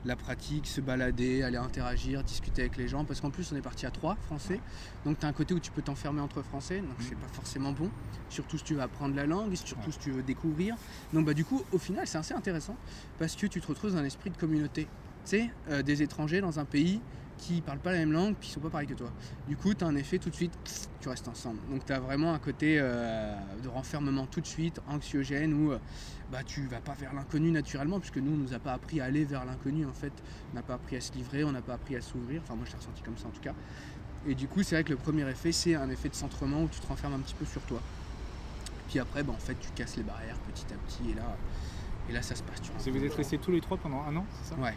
Speaker 3: la pratique, se balader, aller interagir, discuter avec les gens. Parce qu'en plus, on est parti à trois français. Donc, tu as un côté où tu peux t'enfermer entre français. Donc, c'est pas forcément bon. Surtout si tu veux apprendre la langue, surtout si tu veux découvrir. Donc, bah, du coup, au final, c'est assez intéressant. Parce que tu te retrouves dans un esprit de communauté. Tu sais, euh, des étrangers dans un pays qui parlent pas la même langue, puis ils sont pas pareils que toi. Du coup, tu as un effet tout de suite, tu restes ensemble. Donc, tu as vraiment un côté euh, de renfermement tout de suite, anxiogène, où euh, bah, tu vas pas vers l'inconnu naturellement, puisque nous, on nous a pas appris à aller vers l'inconnu en fait. On n'a pas appris à se livrer, on n'a pas appris à s'ouvrir. Enfin, moi, je l'ai ressenti comme ça en tout cas. Et du coup, c'est vrai que le premier effet, c'est un effet de centrement où tu te renfermes un petit peu sur toi. Puis après, bah, en fait, tu casses les barrières petit à petit, et là, et là ça se passe. Tu
Speaker 2: vous êtes restés tous les trois pendant un an, c'est ça?
Speaker 3: Ouais.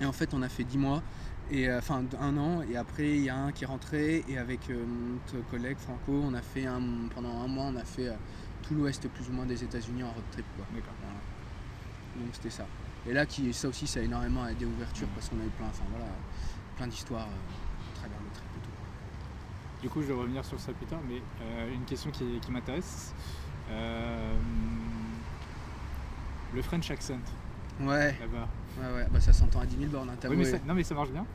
Speaker 3: Et en fait, on a fait 10 mois, et euh, enfin un an, et après, il y a un qui est rentré, et avec euh, notre collègue Franco, on a fait un, pendant un mois, on a fait euh, tout l'ouest plus ou moins des États-Unis en road trip. Quoi.
Speaker 2: D'accord.
Speaker 3: Voilà. Donc c'était ça. Et là, qui, ça aussi, ça a énormément aidé ouverture parce qu'on a eu plein, enfin, voilà, plein d'histoires euh, à travers le trip et tout.
Speaker 2: Du coup, je vais revenir sur ça plus tard, mais une question qui, qui m'intéresse. Le French accent,
Speaker 3: Ouais,
Speaker 2: là-bas.
Speaker 3: ouais, ouais, bah ça s'entend à 10 000 bornes. hein,
Speaker 2: Oui, mais ça- non, mais ça marche bien.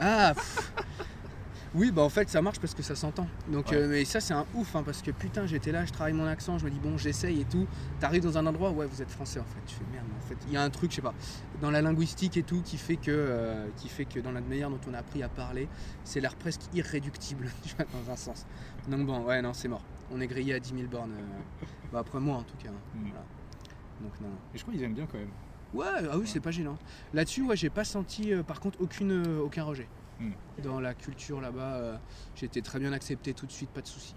Speaker 3: Ah. *laughs* Oui, bah en fait ça marche parce que ça s'entend. Donc,
Speaker 2: Ouais.
Speaker 3: euh, mais ça c'est un ouf hein, parce que putain, j'étais là, je travaille mon accent, je me dis bon, j'essaye et tout. T'arrives dans un endroit, ouais, vous êtes français en fait. Tu fais merde, mais en fait, il y a un truc, je sais pas, dans la linguistique et tout qui fait que, euh, qui fait que dans la manière dont on a appris à parler, c'est l'air presque irréductible, *laughs* tu vois, dans un sens. Donc bon, ouais, non, c'est mort. On est grillé à 10 000 bornes. euh, bah, après moi en tout cas. hein,
Speaker 2: Mm.
Speaker 3: voilà. Donc non. non.
Speaker 2: Et je crois qu'ils aiment bien quand même.
Speaker 3: Ouais, ah oui, c'est pas gênant. Là-dessus, ouais, j'ai pas senti euh, par contre aucune, euh, aucun rejet.
Speaker 2: Hmm.
Speaker 3: Dans la culture là-bas, euh, j'ai été très bien accepté tout de suite, pas de souci.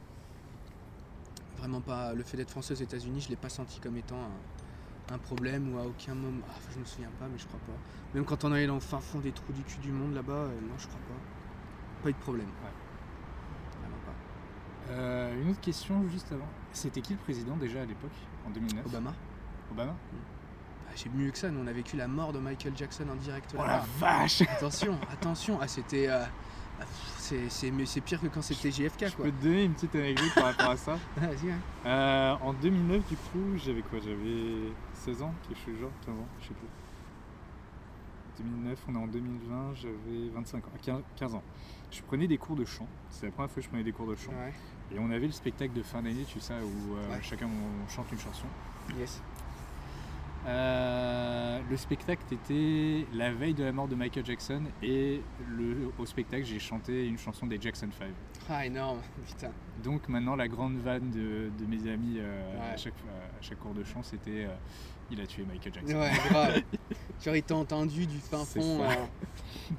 Speaker 3: Vraiment pas. Le fait d'être français aux États-Unis, je l'ai pas senti comme étant un, un problème ou à aucun moment. Ah, je me souviens pas, mais je crois pas. Même quand on allait dans le fin fond des trous du cul du monde là-bas, euh, non, je crois pas. Pas eu de problème. Vraiment pas.
Speaker 2: Une autre question juste avant. C'était qui le président déjà à l'époque, en 2009
Speaker 3: Obama
Speaker 2: Obama?
Speaker 3: Ah, J'ai mieux que ça, nous on a vécu la mort de Michael Jackson en direct
Speaker 2: Oh la vache
Speaker 3: Attention, attention, ah, c'était. euh, ah, c'est- pire que quand c'était JFK
Speaker 2: Je
Speaker 3: quoi.
Speaker 2: peux te donner une petite anecdote par rapport à ça. *laughs*
Speaker 3: Vas-y, hein.
Speaker 2: Euh, en 2009, du coup, j'avais quoi? J'avais 16 ans, quelque chose genre, 15 ans, je sais plus. 2009, on est en 2020, j'avais 25 ans, 15, 15 ans. Je prenais des cours de chant, c'est la première fois que je prenais des cours de chant.
Speaker 3: Ouais,
Speaker 2: Et on avait le spectacle de fin d'année, tu sais, où euh,
Speaker 3: Ouais.
Speaker 2: chacun on chante une chanson.
Speaker 3: yes.
Speaker 2: Euh, le spectacle était la veille de la mort de Michael Jackson et le, au spectacle j'ai chanté une chanson des Jackson 5.
Speaker 3: Ah, énorme, *laughs* putain.
Speaker 2: Donc maintenant la grande vanne de, de mes amis euh,
Speaker 3: Ouais.
Speaker 2: à, chaque, à chaque cours de chant c'était euh, il a tué Michael Jackson.
Speaker 3: Ouais, grave. *laughs* Genre, il t'a entendu du fin fond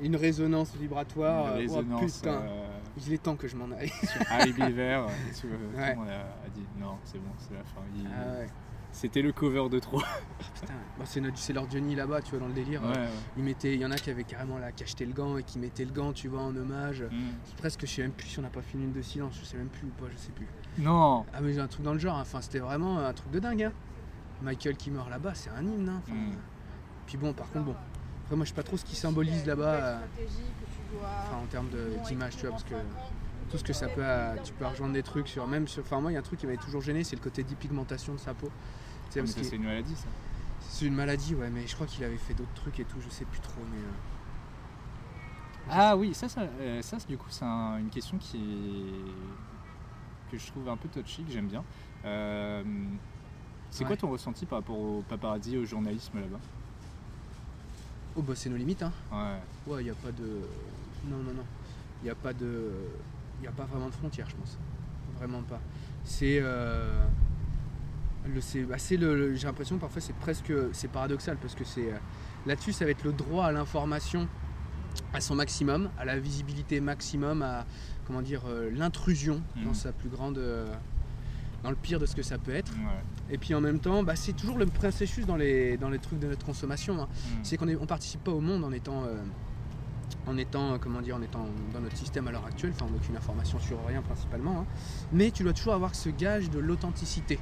Speaker 3: une résonance vibratoire.
Speaker 2: Une
Speaker 3: oh,
Speaker 2: résonance
Speaker 3: putain,
Speaker 2: euh,
Speaker 3: il est temps que je m'en aille.
Speaker 2: sur Harry Beaver. tout le monde a, a dit non c'est bon c'est la fin. Il-
Speaker 3: Ah ouais,
Speaker 2: C'était le cover de trop.
Speaker 3: putain. Bon, c'est, notre, c'est leur Johnny là-bas, tu vois, dans le délire.
Speaker 2: Ouais,
Speaker 3: euh,
Speaker 2: ouais.
Speaker 3: Il, mettait, il y en a qui avaient carrément là, qui achetaient le gant et qui mettaient le gant, tu vois, en hommage.
Speaker 2: Mm.
Speaker 3: C'est presque, je sais même plus si on n'a pas fait une de silence, je sais même plus ou pas, je sais plus.
Speaker 2: Non
Speaker 3: Ah mais j'ai un truc dans le genre, hein. enfin c'était vraiment un truc de dingue. hein. Michael qui meurt là-bas, c'est un hymne. hein. Enfin,
Speaker 2: Mm.
Speaker 3: Puis bon, par contre, bon, après moi je sais pas trop ce qui symbolise là-bas euh, enfin, en termes de- d'image, tu vois, parce que tout ce que ça peut, euh, tu peux rejoindre des trucs sur, même sur, enfin moi il y a un truc qui m'avait toujours gêné, c'est le côté dépigmentation de sa peau. Que
Speaker 2: c'est une maladie ça.
Speaker 3: c'est une maladie, ouais, mais je crois qu'il avait fait d'autres trucs et tout, je sais plus trop, mais. euh,
Speaker 2: Ah oui, ça, ça, euh, ça, c'est- du coup, c'est un- une question qui est... que je trouve un peu touchy, que j'aime bien. Euh, c'est quoi ton ressenti par rapport au paparazzi, au journalisme là-bas?
Speaker 3: Oh bah c'est nos limites, hein.
Speaker 2: Ouais.
Speaker 3: Ouais, il n'y a pas de. Non, non, non. Il n'y a pas de. Il n'y a pas vraiment de frontière, je pense. Vraiment pas. C'est. euh, c'est, bah, le, j'ai l'impression parfois c'est presque. C'est paradoxal parce que c'est. euh, Là-dessus, ça va être le droit à l'information à son maximum, à la visibilité maximum, à comment dire euh, l'intrusion dans
Speaker 2: Mhm.
Speaker 3: sa plus grande. euh, dans le pire de ce que ça peut être.
Speaker 2: ouais.
Speaker 3: Et puis en même temps, bah, c'est toujours le processus dans les, dans les trucs de notre consommation. hein
Speaker 2: Mm.
Speaker 3: c'est qu'on ne participe pas au monde en étant euh, en étant, comment dire, en étant dans notre système à l'heure actuelle, enfin, on n'a aucune information sur rien principalement, hein. mais tu dois toujours avoir ce gage de l'authenticité,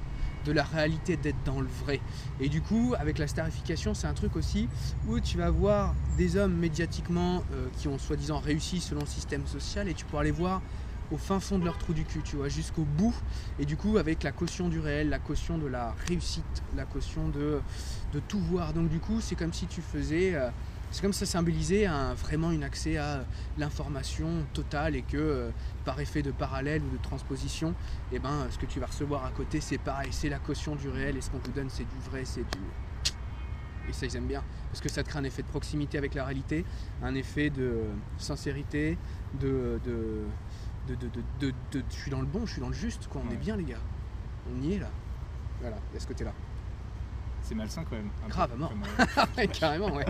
Speaker 3: de la réalité d'être dans le vrai. Et du coup, avec la starification, c'est un truc aussi où tu vas voir des hommes médiatiquement euh, qui ont soi-disant réussi selon le système social et tu pourras les voir au fin fond de leur trou du cul, tu vois, jusqu'au bout. Et du coup, avec la caution du réel, la caution de la réussite, la caution de, de tout voir. Donc du coup, c'est comme si tu faisais... euh, c'est comme ça symbolisait un, vraiment un accès à l'information totale et que euh, par effet de parallèle ou de transposition, eh ben, ce que tu vas recevoir à côté, c'est pareil, c'est la caution du réel et ce qu'on vous donne, c'est du vrai, c'est du... Et ça, ils aiment bien, parce que ça te crée un effet de proximité avec la réalité, un effet de sincérité, de... de, de, de, de- de- de- je suis dans le bon, je suis dans le juste, quoi. on
Speaker 2: Ouais.
Speaker 3: est bien les gars. On y est là. Voilà, il y a ce côté-là.
Speaker 2: C'est malsain quand même.
Speaker 3: Grave, mort.
Speaker 2: euh, *laughs*
Speaker 3: Ouais, carrément, ouais.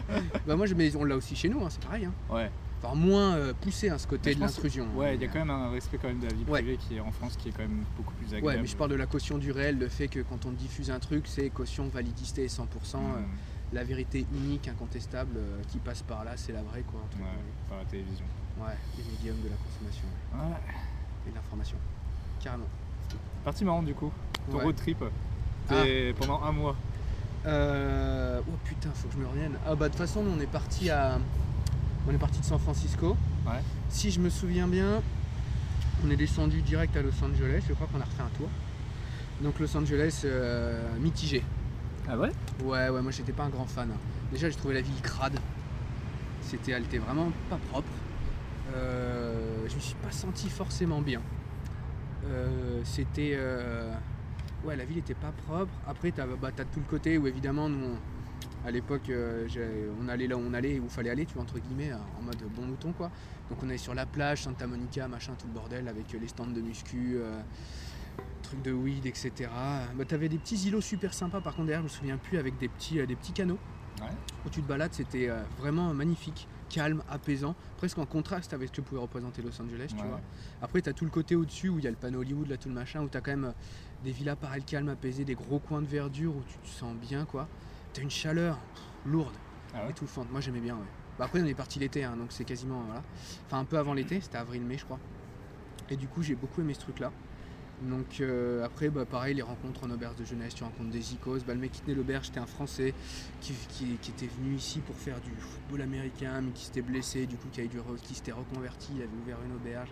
Speaker 3: bah moi, je, mais on l'a aussi chez nous, hein, c'est pareil. Hein.
Speaker 2: ouais.
Speaker 3: Enfin, moins euh, poussé, hein, ce côté de l'intrusion.
Speaker 2: Ouais, il y a quand même un respect quand même de la vie
Speaker 3: Ouais.
Speaker 2: privée qui est en France qui est quand même beaucoup plus agréable.
Speaker 3: Ouais, mais je parle de la caution du réel, le fait que quand on diffuse un truc, c'est caution, validité 100%, euh,
Speaker 2: Mmh,
Speaker 3: la vérité unique, incontestable, euh, qui passe par là, c'est la vraie, quoi.
Speaker 2: ouais,
Speaker 3: guillemets.
Speaker 2: par la télévision.
Speaker 3: Ouais, les médiums de la consommation
Speaker 2: Ouais.
Speaker 3: et de l'information. Carrément.
Speaker 2: Partie marrante du coup. Ton road trip. T'es pendant un mois.
Speaker 3: Euh, Oh putain, faut que je me revienne. Ah bah de toute façon, nous, on est parti à. On est parti de San Francisco.
Speaker 2: Ouais.
Speaker 3: Si je me souviens bien, on est descendu direct à Los Angeles. Je crois qu'on a refait un tour. Donc Los Angeles euh, mitigé.
Speaker 1: Ah ouais?
Speaker 3: Ouais, ouais, moi j'étais pas un grand fan. Déjà, j'ai trouvé la ville crade. C'était, elle était vraiment pas propre. Euh, je me suis pas senti forcément bien. Euh, c'était. Euh, Ouais, la ville était pas propre. Après, t'as bah, t'as tout le côté où évidemment, nous, on- à l'époque, euh, on allait là où on allait, où il fallait aller, tu vois, entre guillemets, en mode bon mouton quoi. Donc on allait sur la plage, Santa Monica, machin, tout le bordel, avec euh, les stands de muscu. euh, trucs de weed, etc. Bah, t'avais des petits îlots super sympas, par contre derrière je me souviens plus, avec des petits, euh, des petits canaux
Speaker 2: Ouais.
Speaker 3: où tu te balades, c'était euh, vraiment magnifique, calme, apaisant, presque en contraste avec ce que pouvait représenter Los Angeles, tu vois. Après t'as tout le côté au-dessus où il y a le panneau Hollywood, là tout le machin, où t'as quand même euh, des villas pareilles calmes, apaisées, des gros coins de verdure où tu te sens bien, quoi. T'as une chaleur lourde,
Speaker 2: Ah ouais
Speaker 3: étouffante. Moi j'aimais bien, ouais. Bah, après on est parti l'été, hein, donc c'est quasiment, voilà. Enfin un peu avant l'été, c'était avril-mai je crois. Et du coup j'ai beaucoup aimé ce truc-là. Donc euh, après, bah, pareil, les rencontres en auberge de jeunesse, tu rencontres des icos. Bah, le mec qui tenait l'auberge, c'était un Français qui, qui- qui était venu ici pour faire du football américain, mais qui s'était blessé, du coup qui, avait dû qui s'était reconverti, il avait ouvert une auberge.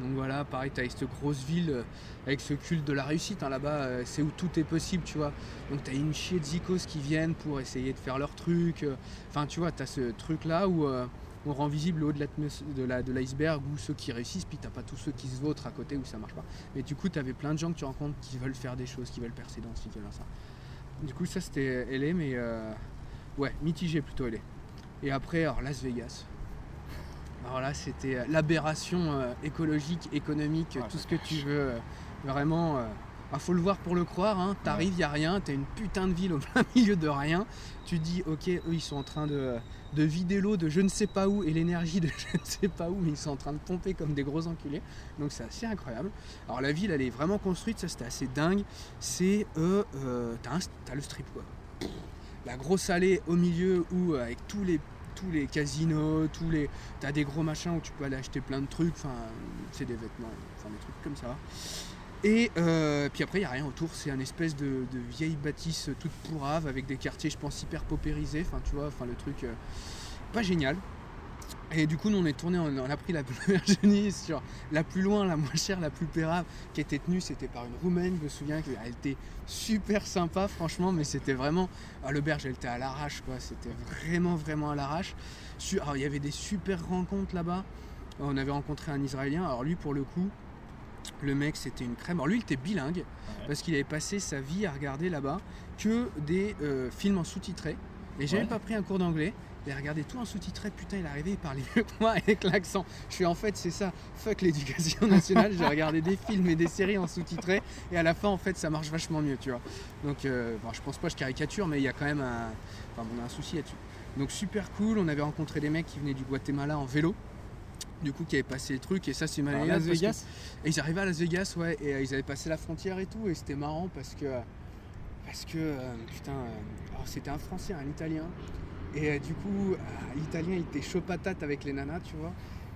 Speaker 3: Donc voilà, pareil, tu as cette grosse ville euh, avec ce culte de la réussite. hein, Là-bas, euh, c'est où tout est possible, tu vois. Donc tu as une chier de zikos qui viennent pour essayer de faire leur truc. euh. Enfin, tu vois, tu ce truc-là où on rend visible le haut de l'iceberg où ceux qui réussissent, puis t'as pas tous ceux qui se vautrent à côté où ça marche pas. Mais du coup, tu plein de gens que tu rencontres qui veulent faire des choses, qui veulent percer dans ce qui veulent ça. Du coup, ça c'était LA, mais euh, ouais, mitigé plutôt LA. Et après, alors Las Vegas. Alors là, c'était euh, l'aberration euh, écologique, économique,
Speaker 2: Ah,
Speaker 3: tout
Speaker 2: la
Speaker 3: ce que tu veux. euh, vraiment, euh, ah, faut le voir pour le croire. Hein. T'arrives, il y a rien, t'as une putain de ville au *laughs* plein milieu de rien. Tu dis, ok, eux, ils sont en train de, de vider l'eau de je ne sais pas où et l'énergie de *laughs* je ne sais pas où, mais ils sont en train de pomper comme des gros enculés. Donc c'est assez incroyable. Alors la ville, elle est vraiment construite, ça c'était assez dingue. C'est, euh, euh, t'as, le strip quoi. La grosse allée au milieu où euh, avec tous les tous les casinos, tous les, t'as des gros machins où tu peux aller acheter plein de trucs. Enfin, c'est des vêtements, enfin des trucs comme ça. Et euh, puis après, il n'y a rien autour. C'est un espèce de, vieille bâtisse toute pourrave avec des quartiers, je pense, hyper paupérisés. Enfin, tu vois, enfin le truc euh, pas génial. Et du coup, nous on est tourné, on a pris la *laughs* Virginie sur la plus loin, la moins chère, la plus pérave, qui était tenue, c'était par une Roumaine, je me souviens qu'elle était super sympa, franchement, mais c'était vraiment. Ah, L'auberge, elle était à l'arrache, quoi, c'était vraiment, vraiment à l'arrache. Alors, il y avait des super rencontres là-bas. On avait rencontré un Israélien, alors lui, pour le coup, le mec, c'était une crème. Alors lui, il était bilingue,
Speaker 2: Ouais.
Speaker 3: parce qu'il avait passé sa vie à regarder là-bas que des euh, films en sous-titré. Et j'avais
Speaker 2: Ouais.
Speaker 3: pas pris un cours d'anglais. Il a regardé tout en sous-titré, putain, il est arrivé, il parlait mieux que moi avec l'accent. Je suis en fait, c'est ça, fuck l'éducation *laughs* nationale. J'ai regardé des films et des séries en sous-titré, et à la fin, en fait, ça marche vachement mieux, tu vois. Donc, euh, bon, je pense pas je caricature, mais il y a quand même un, enfin, on a un souci là-dessus. Donc, super cool. On avait rencontré des mecs qui venaient du Guatemala en vélo, du coup, qui avaient passé le truc, et ça, c'est malade.
Speaker 2: Las
Speaker 3: que-
Speaker 2: Vegas
Speaker 3: et ils arrivaient à Las Vegas, ouais, et euh, ils avaient passé la frontière et tout, et c'était marrant parce que. Parce que, euh, putain, euh, alors c'était un Français, un Italien, Et euh, du coup, euh, l'italien il était chaud patate avec les nanas, tu vois.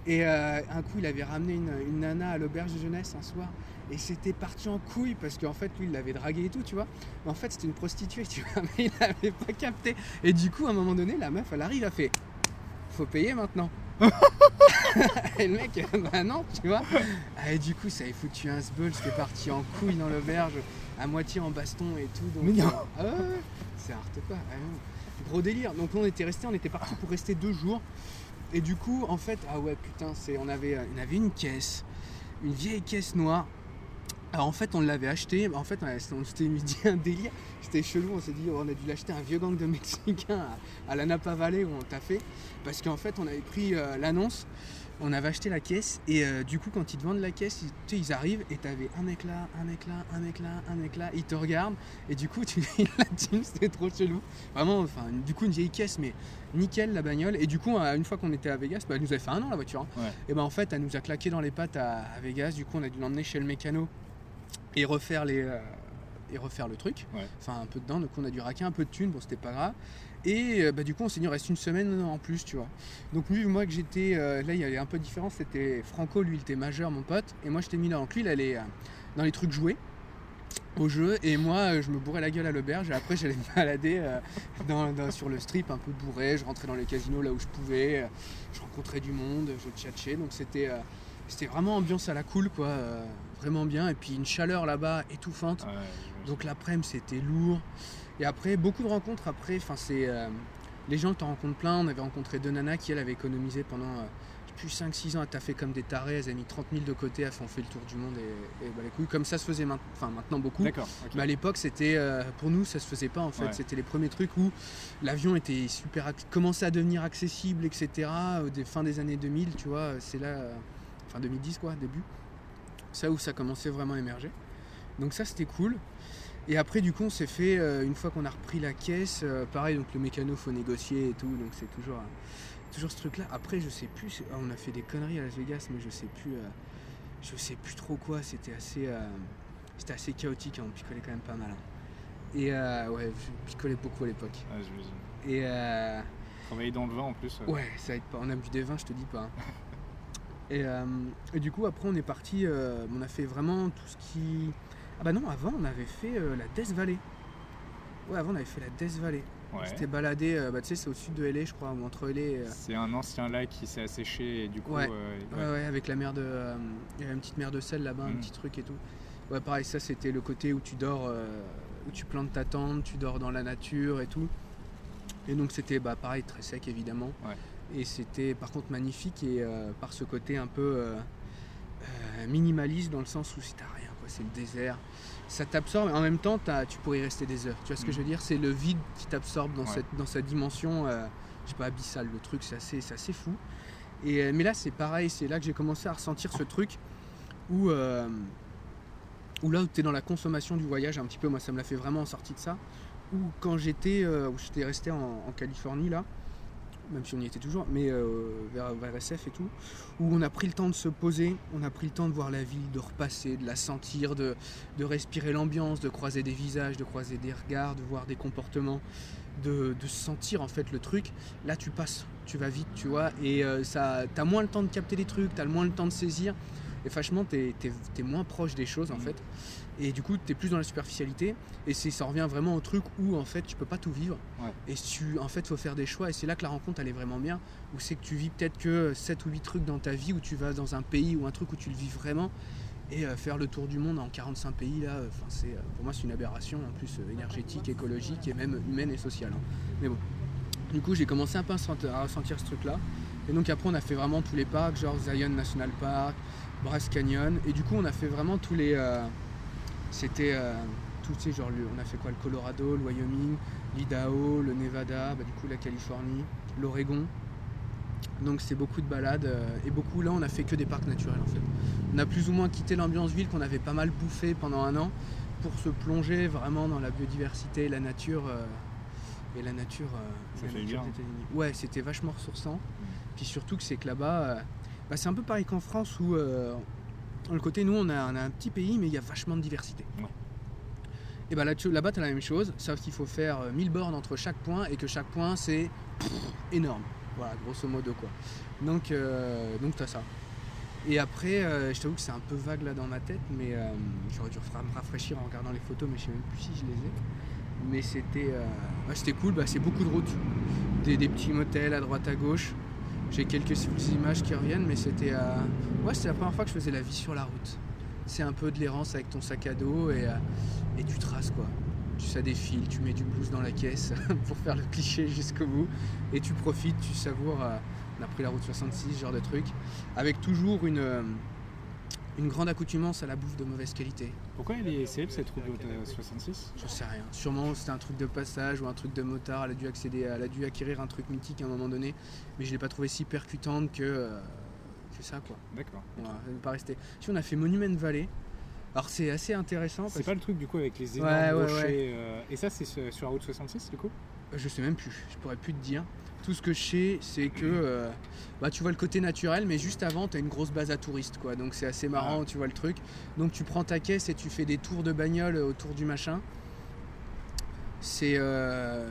Speaker 3: Et euh, un coup, il avait ramené une, une nana à l'auberge de jeunesse un soir. Et c'était parti en couille parce qu'en fait, lui, il l'avait dragué et tout, tu vois. Mais en fait, c'était une prostituée, tu vois. *laughs* Mais il n'avait pas capté. Et du coup, à un moment donné, la meuf, elle arrive, elle fait Faut payer maintenant. *laughs* et le mec, bah non, tu vois. Et du coup, ça avait foutu un sbeul, c'était parti en couille dans l'auberge, à moitié en baston et tout. Donc,
Speaker 2: Mais non.
Speaker 3: euh, ah ouais, ouais, c'est hard quoi. Ah. Gros délire. Donc on était resté, on était parti pour rester deux jours. Et du coup, en fait, ah ouais, putain, c'est, on avait, euh, une caisse, une vieille caisse noire. Alors en fait, on l'avait acheté. En fait, on s'était dit *laughs* un délire. C'était chelou. On s'est dit, on a dû l'acheter un vieux gang de Mexicains à, à la Napa Valley où on t'a fait. Parce qu'en fait, on avait pris euh, l'annonce, on avait acheté la caisse. Et euh, du coup, quand ils te vendent la caisse, ils, arrivent et t'avais un mec là, un mec là, un mec là, un mec là. Ils te regardent. Et du coup, *laughs* tu la thune. C'était trop chelou. Vraiment, enfin, du coup, une vieille caisse, mais nickel la bagnole. Et du coup, euh, une fois qu'on était à Vegas, bah, elle nous avait fait un an la voiture. hein.
Speaker 2: Ouais.
Speaker 3: Et ben en fait, elle nous a claqué dans les pattes à, à Vegas. Du coup, on a dû l'emmener chez le mécano et refaire les euh, et refaire le truc.
Speaker 2: Ouais.
Speaker 3: Enfin, un peu dedans. Donc, on a dû raquer un peu de thunes. Bon, c'était pas grave. Et euh, bah, du coup, on s'est dit, il reste une semaine en plus, tu vois. Donc, lui, moi, que j'étais. euh, là, il y avait un peu de différence. C'était Franco, lui, il était majeur, mon pote. Et moi, j'étais mineur. Donc, lui, il allait euh, dans les trucs joués au jeu et moi je me bourrais la gueule à l'auberge et après *laughs* j'allais me balader euh, dans- dans- sur le strip un peu bourré je rentrais dans les casinos là où je pouvais euh, je rencontrais du monde je tchatchais donc c'était euh, c'était vraiment ambiance à la cool quoi vraiment bien et puis une chaleur là-bas étouffante
Speaker 2: Ouais,
Speaker 3: donc l'après-midi c'était lourd. Et après beaucoup de rencontres après, enfin c'est euh, les gens que tu rencontres plein, on avait rencontré deux nanas qui elles avaient économisé pendant euh, plus 5-6 ans à taffer comme des tarés, elles avaient mis 30 000 de côté, elles ont fait le tour du monde et, et bah, les couilles, comme ça se faisait main- enfin, maintenant beaucoup. Mais à l'époque, c'était euh, pour nous, ça se faisait pas en fait.
Speaker 2: Ouais.
Speaker 3: C'était les premiers trucs où l'avion était super, commençait à devenir accessible, etc. Des fin des années 2000, tu vois, c'est là, fin 2010 quoi, début. C'est là où ça commençait vraiment à émerger. Donc ça, c'était cool. Et après, du coup, on s'est fait euh, une fois qu'on a repris la caisse, euh, pareil. Donc le mécano, faut négocier et tout. Donc c'est toujours, euh, toujours ce truc-là. Après, je sais plus. c'est- On a fait des conneries à Las Vegas, mais je sais plus. je sais plus trop quoi. C'était assez. c'était assez chaotique, hein, on picolait quand même pas mal. hein. Et ouais, je picolais beaucoup à l'époque.
Speaker 2: J'imagine.
Speaker 3: Et
Speaker 2: Travailler dans le vin en plus.
Speaker 3: ouais, ça aide pas. On a bu des vins, je te dis pas. hein. *laughs* Et, et du coup, après, on est parti. on a fait vraiment tout ce qui. Ah bah non, avant, on avait fait euh, la Death Valley. Ouais, avant, on avait fait la Death Valley.
Speaker 2: ouais.
Speaker 3: On s'était baladé, euh, bah, tu sais, c'est au sud de LA, je crois, ou entre LA euh,
Speaker 2: C'est un ancien lac qui s'est asséché et du coup.
Speaker 3: Ouais. Ouais,
Speaker 2: ouais.
Speaker 3: avec la mer de. Il y avait une petite mer de sel là-bas, un
Speaker 2: Mm.
Speaker 3: petit truc et tout. Ouais, pareil, ça c'était le côté où tu dors, où tu plantes ta tente, tu dors dans la nature et tout. Et donc c'était bah, pareil, très sec évidemment.
Speaker 2: Ouais.
Speaker 3: Et c'était par contre magnifique et par ce côté un peu minimaliste dans le sens où si t'as rien, quoi, c'est le désert. Ça t'absorbe, en même temps tu pourrais y rester des heures. Tu vois ce que
Speaker 2: Mm.
Speaker 3: je veux dire? C'est le vide qui t'absorbe dans,
Speaker 2: Ouais.
Speaker 3: cette, dans sa dimension, euh, je sais pas, abyssale. Le truc, c'est assez, c'est assez fou. Et, euh, mais là, c'est pareil, c'est là que j'ai commencé à ressentir ce truc où, euh, où là où tu es dans la consommation du voyage, un petit peu, moi ça me l'a fait vraiment en sortie de ça, où quand j'étais euh, où j'étais resté en, en Californie, là, même si on y était toujours, mais euh, vers, vers SF et tout, où on a pris le temps de se poser, on a pris le temps de voir la ville, de repasser, de la sentir, de, de respirer l'ambiance, de croiser des visages, de croiser des regards, de voir des comportements, de, de sentir en fait le truc. Là, tu passes, tu vas vite, tu vois, et euh, ça, t'as moins le temps de capter les trucs, t'as moins le temps de saisir, et franchement, t'es es, moins proche des choses en
Speaker 2: Mhm.
Speaker 3: fait. Et du coup, t'es plus dans la superficialité, et c'est ça revient vraiment au truc où en fait, tu peux pas tout vivre.
Speaker 2: Ouais.
Speaker 3: Et tu, en fait, faut faire des choix, et c'est là que la rencontre elle est vraiment bien, où c'est que tu vis peut-être que 7 ou 8 trucs dans ta vie, où tu vas dans un pays ou un truc où tu le vis vraiment. Et euh, faire le tour du monde en 45 pays, là, euh, c'est, euh, pour moi, c'est une aberration, en plus euh, énergétique, écologique et même humaine et sociale. hein. Mais bon. Du coup, j'ai commencé un peu à sentir, à ressentir ce truc-là. Et donc, après, on a fait vraiment tous les parcs, genre Zion National Park, Bryce Canyon. Et du coup, on a fait vraiment tous les. euh, c'était. euh, tous ces genre, le- on a fait quoi Le Colorado, le Wyoming, l'Idaho, le Nevada, bah, du coup, la Californie, l'Oregon. Donc, c'est beaucoup de balades. euh, et beaucoup, là, on a fait que des parcs naturels, en fait. On a plus ou moins quitté l'ambiance ville qu'on avait pas mal bouffé pendant un an pour se plonger vraiment dans la biodiversité, la nature euh, et la nature. euh,
Speaker 2: Ça
Speaker 3: la
Speaker 2: fait
Speaker 3: nature
Speaker 2: bien.
Speaker 3: des États-Unis. Ouais, c'était vachement ressourçant. Puis surtout que c'est que là-bas, euh, bah, c'est un peu pareil qu'en France où euh, le côté nous on a, on a un petit pays mais il y a vachement de diversité.
Speaker 2: Ouais.
Speaker 3: Et bah là, tu- là-bas, tu as la même chose, sauf qu'il faut faire euh, 1000 bornes entre chaque point et que chaque point, c'est énorme. Voilà, grosso modo quoi. Donc, euh, donc tu as ça. Et après, euh, je t'avoue que c'est un peu vague là dans ma tête, mais euh, j'aurais dû me rafraîchir en regardant les photos, mais je sais même plus si je les ai. Mais c'était euh, cool, bah, c'est beaucoup de routes, des, des petits motels à droite à gauche. J'ai quelques images qui reviennent, mais c'était euh, ouais, la première fois que je faisais la vie sur la route. C'est un peu de l'errance avec ton sac à dos et, euh, et tu traces quoi. Tu ça défile, tu mets du blues dans la caisse *laughs* pour faire le cliché jusqu'au bout et tu profites, tu savoures. euh, on a pris la route 66, ce genre de truc, avec toujours une, euh, une grande accoutumance à la bouffe de mauvaise qualité.
Speaker 2: Pourquoi elle est célèbre cette route euh, 66
Speaker 3: Je sais rien. Sûrement c'était un truc de passage ou un truc de motard. Elle a dû accéder, elle a dû acquérir un truc mythique à un moment donné, mais je l'ai pas trouvé si percutante que, euh, que ça quoi.
Speaker 2: D'accord.
Speaker 3: Voilà, elle n'est pas restée. Si on a fait Monument Valley, alors c'est assez intéressant
Speaker 2: C'est pas le truc du coup avec les énormes
Speaker 3: Ouais, ouais,
Speaker 2: rochers.
Speaker 3: ouais.
Speaker 2: euh, Et ça, c'est sur la route 66 du coup?
Speaker 3: Que je sais même plus. Je pourrais plus te dire. Tout ce que je sais, c'est que euh, bah, tu vois le côté naturel, mais juste avant, tu as une grosse base à touristes. Quoi. Donc c'est assez marrant, tu vois le truc. Donc tu prends ta caisse et tu fais des tours de bagnole autour du machin. C'est. euh,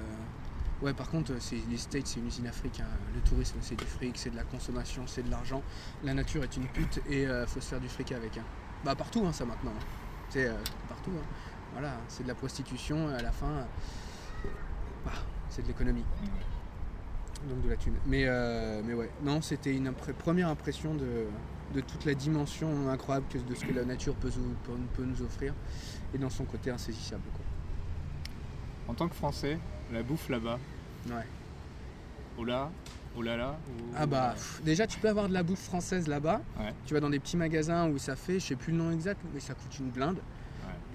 Speaker 3: Ouais, par contre, c'est les States, c'est une usine africaine. Le tourisme, c'est du fric, c'est de la consommation, c'est de l'argent. La nature est une pute et euh, faut se faire du fric avec. hein. Bah partout, hein, ça maintenant. hein. C'est euh, partout. hein. Voilà, c'est de la prostitution. et À la fin, euh, bah, c'est de l'économie. Donc de la thune. Mais, euh, mais ouais, non, c'était une première impression de, de toute la dimension incroyable que de ce que la nature peut, nous- peut- peut nous offrir et dans son côté insaisissable. Quoi.
Speaker 2: En tant que Français, la bouffe là-bas,
Speaker 3: Ouais.
Speaker 2: oh là, oh là
Speaker 3: Ah bah, pff, déjà tu peux avoir de la bouffe française là-bas.
Speaker 2: Ouais.
Speaker 3: Tu vas dans des petits magasins où ça fait, je sais plus le nom exact, mais ça coûte une blinde.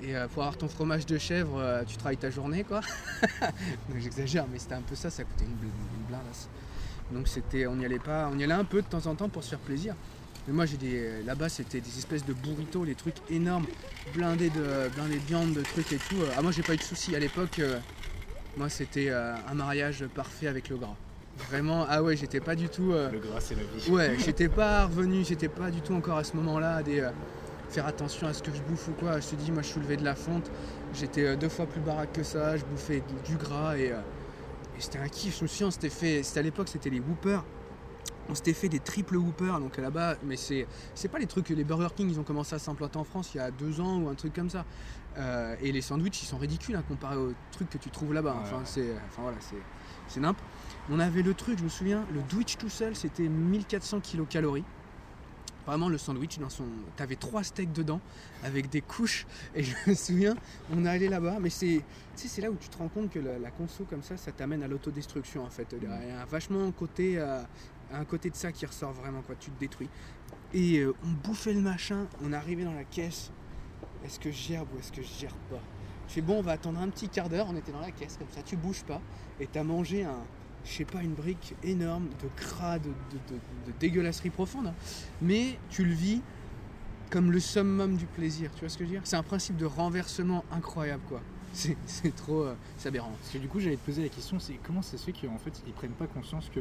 Speaker 3: Et euh, pour avoir ton fromage de chèvre, euh, tu travailles ta journée quoi. *laughs* J'exagère, mais c'était un peu ça, ça coûtait une, bl- une blindasse. Donc c'était, on y allait pas, on y allait un peu de temps en temps pour se faire plaisir. Mais moi j'ai des, là-bas c'était des espèces de burritos, les trucs énormes, blindés de, blindés de viande, de trucs et tout. Ah moi j'ai pas eu de soucis à l'époque. euh, moi c'était euh, un mariage parfait avec le gras. Vraiment, ah ouais j'étais pas du tout. euh,
Speaker 2: Le gras, c'est la vie.
Speaker 3: Ouais, j'étais pas revenu, j'étais pas du tout encore à ce moment-là des, euh, faire attention à ce que je bouffe ou quoi. Je te dis, moi je soulevais de la fonte, j'étais euh, deux fois plus baraque que ça, je bouffais du, gras et, euh, et c'était un kiff. Je me souviens, on s'était fait, c'était à l'époque, c'était les Whoopers. On s'était fait des triples Whoopers, donc là-bas, mais c'est, c'est pas les trucs, les Burger King, ils ont commencé à s'implanter en France il y a deux ans ou un truc comme ça. Euh, et les sandwichs, ils sont ridicules hein, comparés aux trucs que tu trouves là-bas.
Speaker 2: Ouais,
Speaker 3: Enfin, c'est, enfin voilà, c'est, c'est nimp. On avait le truc, je me souviens, le Twitch tout seul, c'était 1400 kilocalories. Vraiment le sandwich dans son. T'avais trois steaks dedans avec des couches. Et je me souviens, on est allé là-bas, mais c'est. C'est là où tu te rends compte que la, conso comme ça, ça t'amène à l'autodestruction en fait. Il y a un vachement côté, euh, un côté de ça qui ressort vraiment quoi. Tu te détruis. Et euh, on bouffait le machin, on arrivait dans la caisse. Est-ce que je gère ou est-ce que je gère pas? Je fais bon, on va attendre un petit quart d'heure. On était dans la caisse comme ça, tu bouges pas. Et t'as mangé un, je sais pas, une brique énorme de gras, de, de- de- de dégueulasserie profonde. hein. Mais tu le vis comme le summum du plaisir. Tu vois ce que je veux dire? C'est un principe de renversement incroyable, quoi. C'est c'est trop. euh, c'est aberrant.
Speaker 2: Parce que du coup, j'allais te poser la question, c'est comment ça se fait qu'en fait, ils prennent pas conscience que,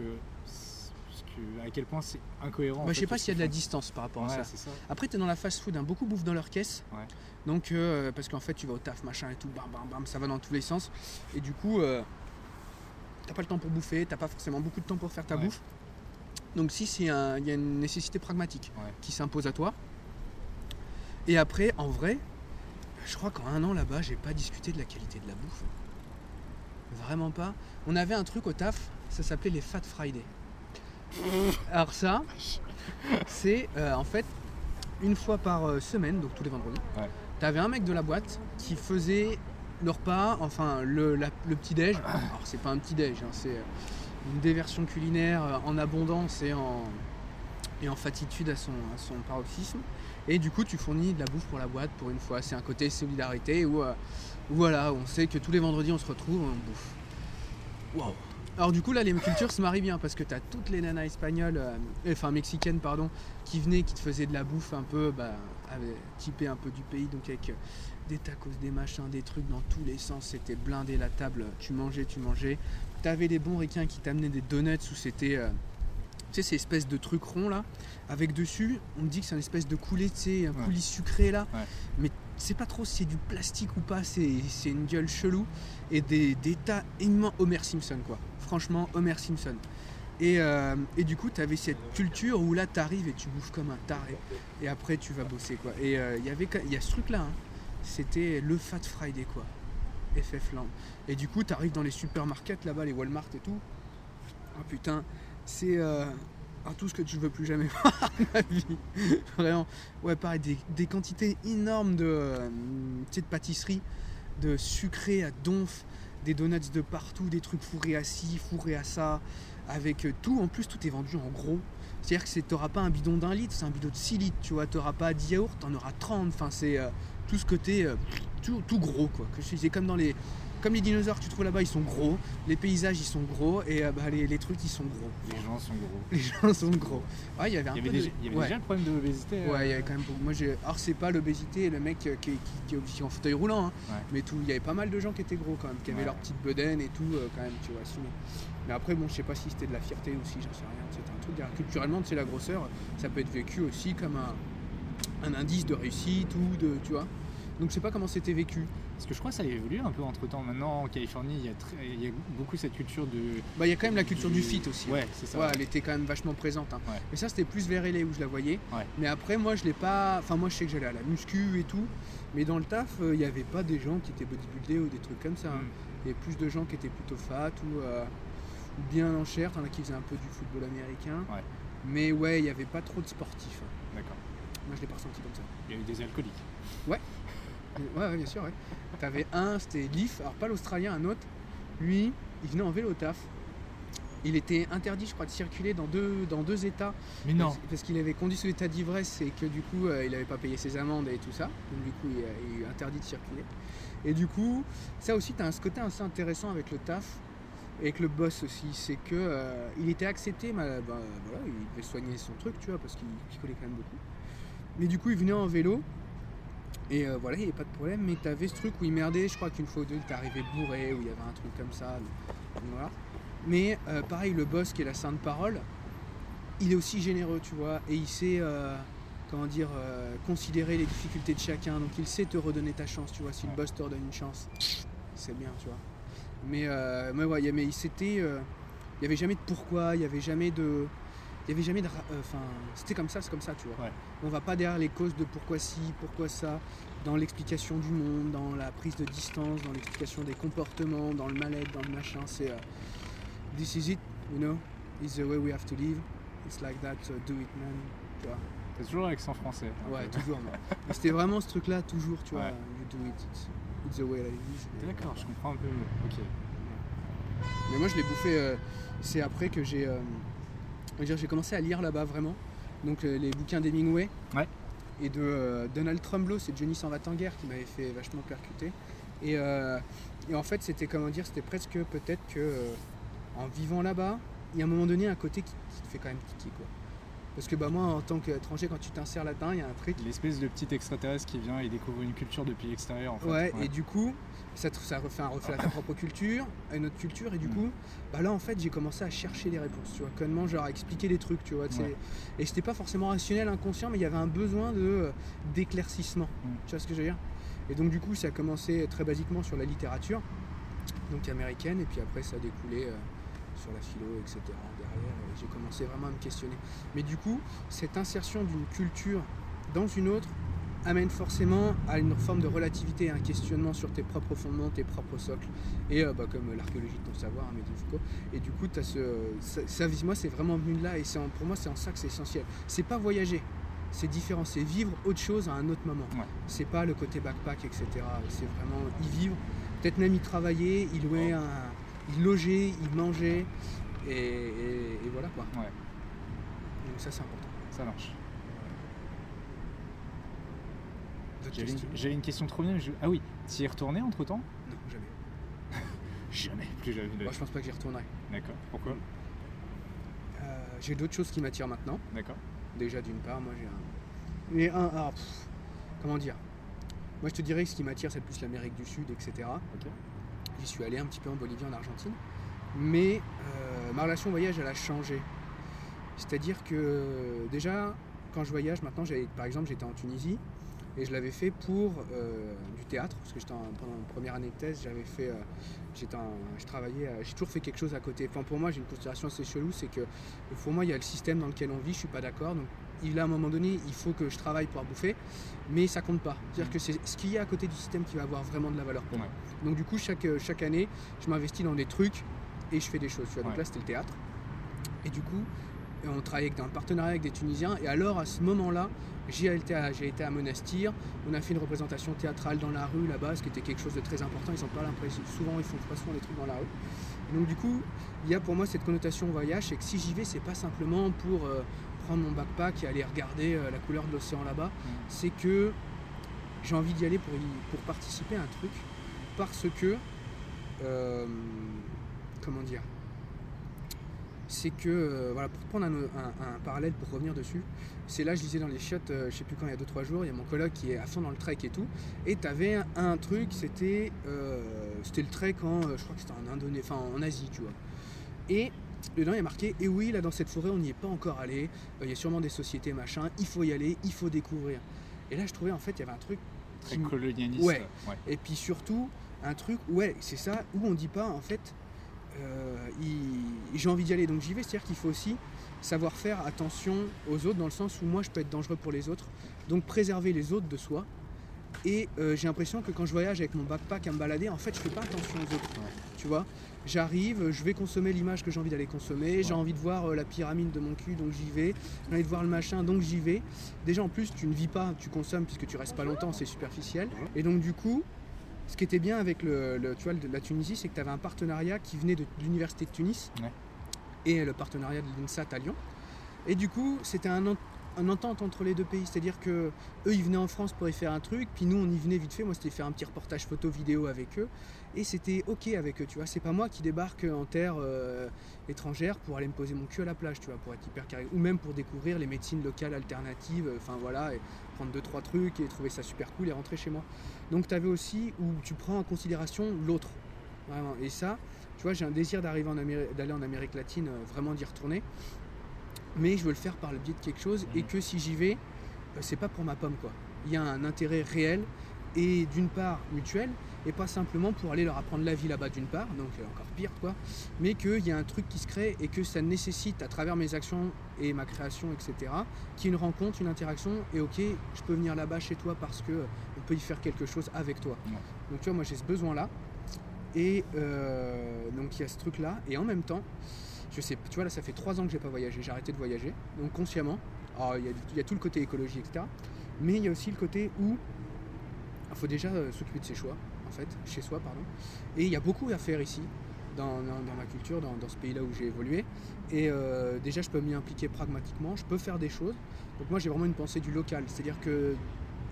Speaker 2: à quel point c'est incohérent. en
Speaker 3: Moi, je sais
Speaker 2: fait,
Speaker 3: pas s'il y a de la distance par rapport à ça.
Speaker 2: c'est ça.
Speaker 3: Après, tu es dans la fast-food, hein, beaucoup bouffent dans leur caisse.
Speaker 2: Ouais.
Speaker 3: Donc, euh, parce qu'en fait, tu vas au taf, machin et tout, bam, bam, bam, ça va dans tous les sens. Et du coup, euh, t'as pas le temps pour bouffer, t'as pas forcément beaucoup de temps pour faire ta
Speaker 2: Ouais.
Speaker 3: bouffe. Donc, si c'est un- il y a une nécessité pragmatique
Speaker 2: Ouais.
Speaker 3: qui s'impose à toi. Et après, en vrai, je crois qu'en un an là-bas, j'ai pas discuté de la qualité de la bouffe. Vraiment pas. On avait un truc au taf, ça s'appelait les Fat Friday. Alors ça, c'est euh, en fait une fois par euh, semaine, donc tous les vendredis.
Speaker 2: Ouais.
Speaker 3: T'avais un mec de la boîte qui faisait le repas, enfin le, la- le petit déj. Alors c'est pas un petit déj, hein, c'est euh, une déversion culinaire euh, en abondance et en, et fatitude à son, paroxysme. Et du coup, tu fournis de la bouffe pour la boîte pour une fois. C'est un côté solidarité où, euh, voilà, on sait que tous les vendredis on se retrouve, on bouffe. Alors du coup là les cultures se marient bien parce que tu as toutes les nanas espagnoles, enfin mexicaines pardon, qui venaient, qui te faisaient de la bouffe un peu bah, typée un peu du pays, donc avec des tacos, des machins, des trucs dans tous les sens, c'était blindé la table, tu mangeais, tu mangeais. T'avais les bons ricains qui t'amenaient des donuts où c'était, euh, tu sais, ces espèces de trucs ronds là, avec dessus, on me dit que c'est une espèce de coulis, tu sais, un
Speaker 2: Ouais.
Speaker 3: coulis sucré là,
Speaker 2: Ouais.
Speaker 3: mais sais pas trop si c'est du plastique ou pas, c'est c'est une gueule chelou. Et des, des tas immenses. Homer Simpson, quoi. Franchement, Homer Simpson. Et, euh, et du coup, tu avais cette culture où là, tu arrives et tu bouffes comme un taré. Et après, tu vas bosser, quoi. Et euh, il y avait il y a ce truc-là. hein. C'était le Fat Friday, quoi. FF Land. Et du coup, tu arrives dans les supermarkets là-bas, les Walmart et tout. Oh putain, c'est euh, ah, tout ce que tu veux plus jamais *laughs* voir ma vie. Vraiment. Ouais, pareil, des, quantités énormes de, euh, de pâtisseries, de sucré à donf, des donuts de partout, des trucs fourrés à ci, fourrés à ça, avec euh, tout. En plus, tout est vendu en gros. C'est-à-dire que tu n'auras pas un bidon d'un litre, c'est un bidon de 6 litres, tu vois. Tu n'auras pas 10 yaourts, tu en auras 30. Enfin, c'est euh, tout ce côté, euh, tout, tout gros, quoi. Que je disais, comme dans les. Comme les dinosaures que tu trouves là-bas, ils sont gros. Les paysages, ils sont gros. Et euh, bah, les, les trucs, ils sont gros.
Speaker 2: Les gens sont gros. *laughs*
Speaker 3: Les gens sont gros. Ouais, il y avait un
Speaker 2: Il y avait,
Speaker 3: peu
Speaker 2: déjà, il y avait
Speaker 3: ouais.
Speaker 2: déjà le problème de l'obésité. euh,
Speaker 3: Ouais, il y avait quand même beaucoup. Moi, j'ai. Alors, c'est pas l'obésité, le mec qui, qui, qui est qui est en fauteuil roulant, hein.
Speaker 2: Ouais.
Speaker 3: mais tout. Il y avait pas mal de gens qui étaient gros quand même, qui avaient
Speaker 2: Ouais.
Speaker 3: leur petite bedaine et tout, euh, quand même, tu vois. Mais après, bon, je sais pas si c'était de la fierté aussi, j'en sais rien. C'était un truc. Culturellement, tu sais, la grosseur, ça peut être vécu aussi comme un, un indice de réussite ou de. Tu vois. Donc, je sais pas comment c'était vécu.
Speaker 2: Parce que je crois que ça a évolué un peu entre temps. Maintenant, en Californie, il y a, très- il y a beaucoup cette culture de.
Speaker 3: Bah, il y a quand même la culture du fit aussi.
Speaker 2: Ouais, c'est ça.
Speaker 3: Ouais, elle était quand même vachement présente. hein.
Speaker 2: Ouais.
Speaker 3: Mais ça, c'était plus vers LA où je la voyais.
Speaker 2: Ouais.
Speaker 3: Mais après, moi, je l'ai pas. Enfin, moi, je sais que j'allais à la muscu et tout. Mais dans le taf, euh, il n'y avait pas des gens qui étaient bodybuildés ou des trucs comme ça. hein.
Speaker 2: Mm.
Speaker 3: Il y avait plus de gens qui étaient plutôt fat ou, euh, bien en chair. T'en as qui faisaient un peu du football américain.
Speaker 2: Ouais.
Speaker 3: Mais ouais, il n'y avait pas trop de sportifs. hein.
Speaker 2: D'accord.
Speaker 3: Moi, je l'ai pas ressenti comme ça.
Speaker 2: Il y a eu des alcooliques.
Speaker 3: Ouais, ouais, bien sûr, ouais. T'avais un, c'était Leaf, alors pas l'Australien, un autre. Lui, il venait en vélo au taf. Il était interdit, je crois, de circuler dans deux, dans deux états.
Speaker 2: Mais non.
Speaker 3: Parce, parce qu'il avait conduit sous état d'ivresse et que du coup, euh, il n'avait pas payé ses amendes et tout ça. Donc du coup, il, est- il est interdit de circuler. Et du coup, ça aussi, tu as un ce côté assez intéressant avec le taf. Et avec le boss aussi, c'est que euh, il était accepté, mais, bah, voilà, il devait soigner son truc, tu vois, parce qu'il picolait quand même beaucoup. Mais du coup, il venait en vélo, et euh, voilà, il n'y avait pas de problème, mais tu avais ce truc où il merdait, je crois qu'une fois ou deux, il arrivé bourré, où il y avait un truc comme ça. voilà. Mais euh, pareil, le boss qui est la sainte parole, il est aussi généreux, tu vois, et il sait, euh, comment dire, considérer les difficultés de chacun, donc il sait te redonner ta chance, tu vois, si le boss te redonne une chance, c'est bien, tu vois. Mais, mais il mais c'était, euh, il n'y avait jamais de pourquoi, il n'y avait jamais de, il y avait jamais de, euh, enfin, c'était comme ça, c'est comme ça, tu vois.
Speaker 2: Ouais.
Speaker 3: On va pas derrière les causes de pourquoi ci, pourquoi ça, dans l'explication du monde, dans la prise de distance, dans l'explication des comportements, dans le mal-être, dans le machin. C'est euh, this is it, you know, it's the way we have to live. It's like that, so do it, man. Tu vois.
Speaker 2: C'est toujours l'accent français.
Speaker 3: Ouais,
Speaker 2: peu.
Speaker 3: toujours. C'était vraiment ce truc-là, toujours, tu vois.
Speaker 2: Ouais.
Speaker 3: You do it, it's, it's the way I live.
Speaker 2: D'accord, je comprends un peu mieux. Ok.
Speaker 3: Mais moi, je l'ai bouffé. euh, c'est après que j'ai, euh, on va dire, j'ai commencé à lire là-bas vraiment. Donc euh, les bouquins d'Hemingway.
Speaker 2: Ouais.
Speaker 3: Et de euh, Donald Trumbo, c'est Johnny s'en va en guerre qui m'avait fait vachement percuter. Et, euh, et en fait, c'était comment dire, c'était presque peut-être que euh, en vivant là-bas, il y a un moment donné un côté qui, qui te fait quand même tiquer quoi. Parce que bah moi, en tant qu'étranger, quand tu t'insères là-dedans, il y a un truc
Speaker 2: L'espèce de petit extraterrestre qui vient et découvre une culture depuis l'extérieur en fait.
Speaker 3: Ouais, et du coup, ça, te- ça refait un reflet à ta propre culture, à une autre culture, et du
Speaker 2: Mm.
Speaker 3: coup, bah là en fait, j'ai commencé à chercher les réponses, tu vois, comment genre à expliquer les trucs, tu vois.
Speaker 2: Ouais.
Speaker 3: Et c'était pas forcément rationnel, inconscient, mais il y avait un besoin de euh, d'éclaircissement,
Speaker 2: Mm.
Speaker 3: tu vois ce que je veux dire? Et donc du coup, ça a commencé très basiquement sur la littérature, donc américaine, et puis après ça a découlé euh, sur la philo, etc. Derrière, j'ai commencé vraiment à me questionner. Mais du coup, cette insertion d'une culture dans une autre amène forcément à une forme de relativité un questionnement sur tes propres fondements, tes propres socles. Et euh, bah, comme l'archéologie de ton savoir, hein, Foucault. Et du coup, as ce, ça, ça, moi, c'est vraiment venu de là. Et en- pour moi, c'est en ça que c'est essentiel. C'est pas voyager. C'est différent, c'est vivre autre chose à un autre moment.
Speaker 2: Ouais.
Speaker 3: C'est pas le côté backpack, etc. C'est vraiment y vivre, peut-être même y travailler, y louer un, y loger, y manger, et, et- et voilà quoi.
Speaker 2: Ouais,
Speaker 3: Donc ça c'est important.
Speaker 2: ça marche. J'avais une, question trop bien. je- Ah oui, t'y es retourné entre temps
Speaker 3: Non, jamais. *laughs*
Speaker 2: Jamais. Plus jamais.
Speaker 3: Moi je pense pas que j'y retournerai.
Speaker 2: D'accord. Pourquoi?
Speaker 3: Euh, j'ai d'autres choses qui m'attirent maintenant.
Speaker 2: D'accord.
Speaker 3: Déjà d'une part, moi j'ai un. Mais un. ah, pff, comment dire? Moi je te dirais que ce qui m'attire c'est plus l'Amérique du Sud, etc.
Speaker 2: Ok.
Speaker 3: J'y suis allé un petit peu en Bolivie, en Argentine. Mais euh, ma relation au voyage, elle a changé. C'est-à-dire que déjà, quand je voyage, maintenant, par exemple, j'étais en Tunisie. Et je l'avais fait pour euh, du théâtre, parce que j'étais en- pendant une première année de thèse, j'avais fait, euh, j'étais je travaillais, j'ai toujours fait quelque chose à côté. Enfin, pour moi, j'ai une considération assez chelou, c'est que pour moi, il y a le système dans lequel on vit, je suis pas d'accord. Donc, il à un moment donné, il faut que je travaille pour bouffer, mais ça compte pas. C'est-à-dire que c'est ce qu'il y a à côté du système qui va avoir vraiment de la valeur pour moi. Donc, du coup, chaque, chaque année, je m'investis dans des trucs et je fais des choses. tu vois. Donc
Speaker 1: Ouais.
Speaker 3: là, c'était le théâtre. Et du coup, on travaillait avec un partenariat avec des Tunisiens. Et alors, à ce moment-là, j'ai été, à, j'ai été à Monastir. On a fait une représentation théâtrale dans la rue là-bas, ce qui était quelque chose de très important. Ils pas l'impression. Souvent, ils font pas souvent des trucs dans la rue. Donc, du coup, il y a pour moi cette connotation voyage. C'est que si j'y vais, c'est pas simplement pour euh, prendre mon backpack et aller regarder euh, la couleur de l'océan là-bas. C'est que j'ai envie d'y aller pour, y- pour participer à un truc. Parce que. euh, comment dire c'est que, euh, voilà, pour prendre un, un- un parallèle, pour revenir dessus, c'est là, je lisais dans les chiottes, euh, je sais plus quand, il y a 2-3 jours, il y a mon coloc qui est à fond dans le trek et tout, et tu avais un, un truc, c'était euh, c'était le trek en, euh, je crois que c'était en Indonésie, enfin en Asie, tu vois. Et dedans, il y a marqué, et oui, là, dans cette forêt, on n'y est pas encore allé, il y a sûrement des sociétés, machin, il faut y aller, il faut découvrir. Et là, je trouvais, en fait, il y avait un truc
Speaker 1: Très
Speaker 3: qui
Speaker 1: colonialiste.
Speaker 3: Ouais. et puis surtout, un truc, ouais, c'est ça, où on dit pas, en fait, j'ai envie d'y aller, donc j'y vais. C'est-à-dire qu'il faut aussi savoir faire attention aux autres, dans le sens où moi, je peux être dangereux pour les autres. Donc préserver les autres de soi. Et euh, j'ai l'impression que quand je voyage avec mon backpack à me balader, en fait, je fais pas attention aux autres.
Speaker 1: Ouais.
Speaker 3: Tu vois? J'arrive, je vais consommer l'image que j'ai envie d'aller consommer, j'ai envie de voir euh, la pyramide de mon cul, donc j'y vais. J'ai envie de voir le machin, donc j'y vais. Déjà, en plus, tu ne vis pas, tu consommes puisque tu restes pas longtemps, c'est superficiel. Et donc, du coup, ce qui était bien avec le, le- tu vois, la Tunisie, c'est que tu avais un partenariat qui venait de, de l'université de Tunis
Speaker 1: Ouais.
Speaker 3: et le partenariat de l'INSAT à Lyon. Et du coup, c'était un, un entente entre les deux pays, c'est-à-dire que eux, ils venaient en France pour y faire un truc, puis nous, on y venait vite fait. Moi, c'était faire un petit reportage photo vidéo avec eux, et c'était ok avec eux. Tu vois, c'est pas moi qui débarque en terre euh, étrangère pour aller me poser mon cul à la plage, tu vois, pour être hyper carré, ou même pour découvrir les médecines locales alternatives. euh, Enfin voilà, et prendre deux trois trucs et trouver ça super cool et rentrer chez moi. Donc tu avais aussi où tu prends en considération l'autre. Vraiment. Et ça, tu vois, j'ai un désir d'arriver en d'aller en Amérique latine, euh, vraiment d'y retourner. Mais je veux le faire par le biais de quelque chose et
Speaker 1: Mhm.
Speaker 3: que si j'y vais, euh, c'est pas pour ma pomme quoi. Il y a un intérêt réel et d'une part mutuel et pas simplement pour aller leur apprendre la vie là-bas d'une part, donc euh, encore pire quoi, mais qu'il y a un truc qui se crée et que ça nécessite à travers mes actions et ma création, etc., qu'il y ait une rencontre, une interaction et ok, je peux venir là-bas chez toi parce que euh, on peut y faire quelque chose avec toi.
Speaker 1: Ouais.
Speaker 3: Donc tu vois, moi j'ai ce besoin-là et euh, donc il y a ce truc-là et en même temps, je sais, tu vois là ça fait trois ans que j'ai pas voyagé, j'ai arrêté de voyager, donc consciemment. Alors il y, a- tout le côté écologie, etc. Mais il y a aussi le côté où il faut déjà euh, s'occuper de ses choix, en fait, chez soi, pardon. Et il y a beaucoup à faire ici, dans, dans- dans ma culture, dans, dans ce pays-là où j'ai évolué. Et euh, déjà, je peux m'y impliquer pragmatiquement, je peux faire des choses. Donc moi, j'ai vraiment une pensée du local, c'est-à-dire que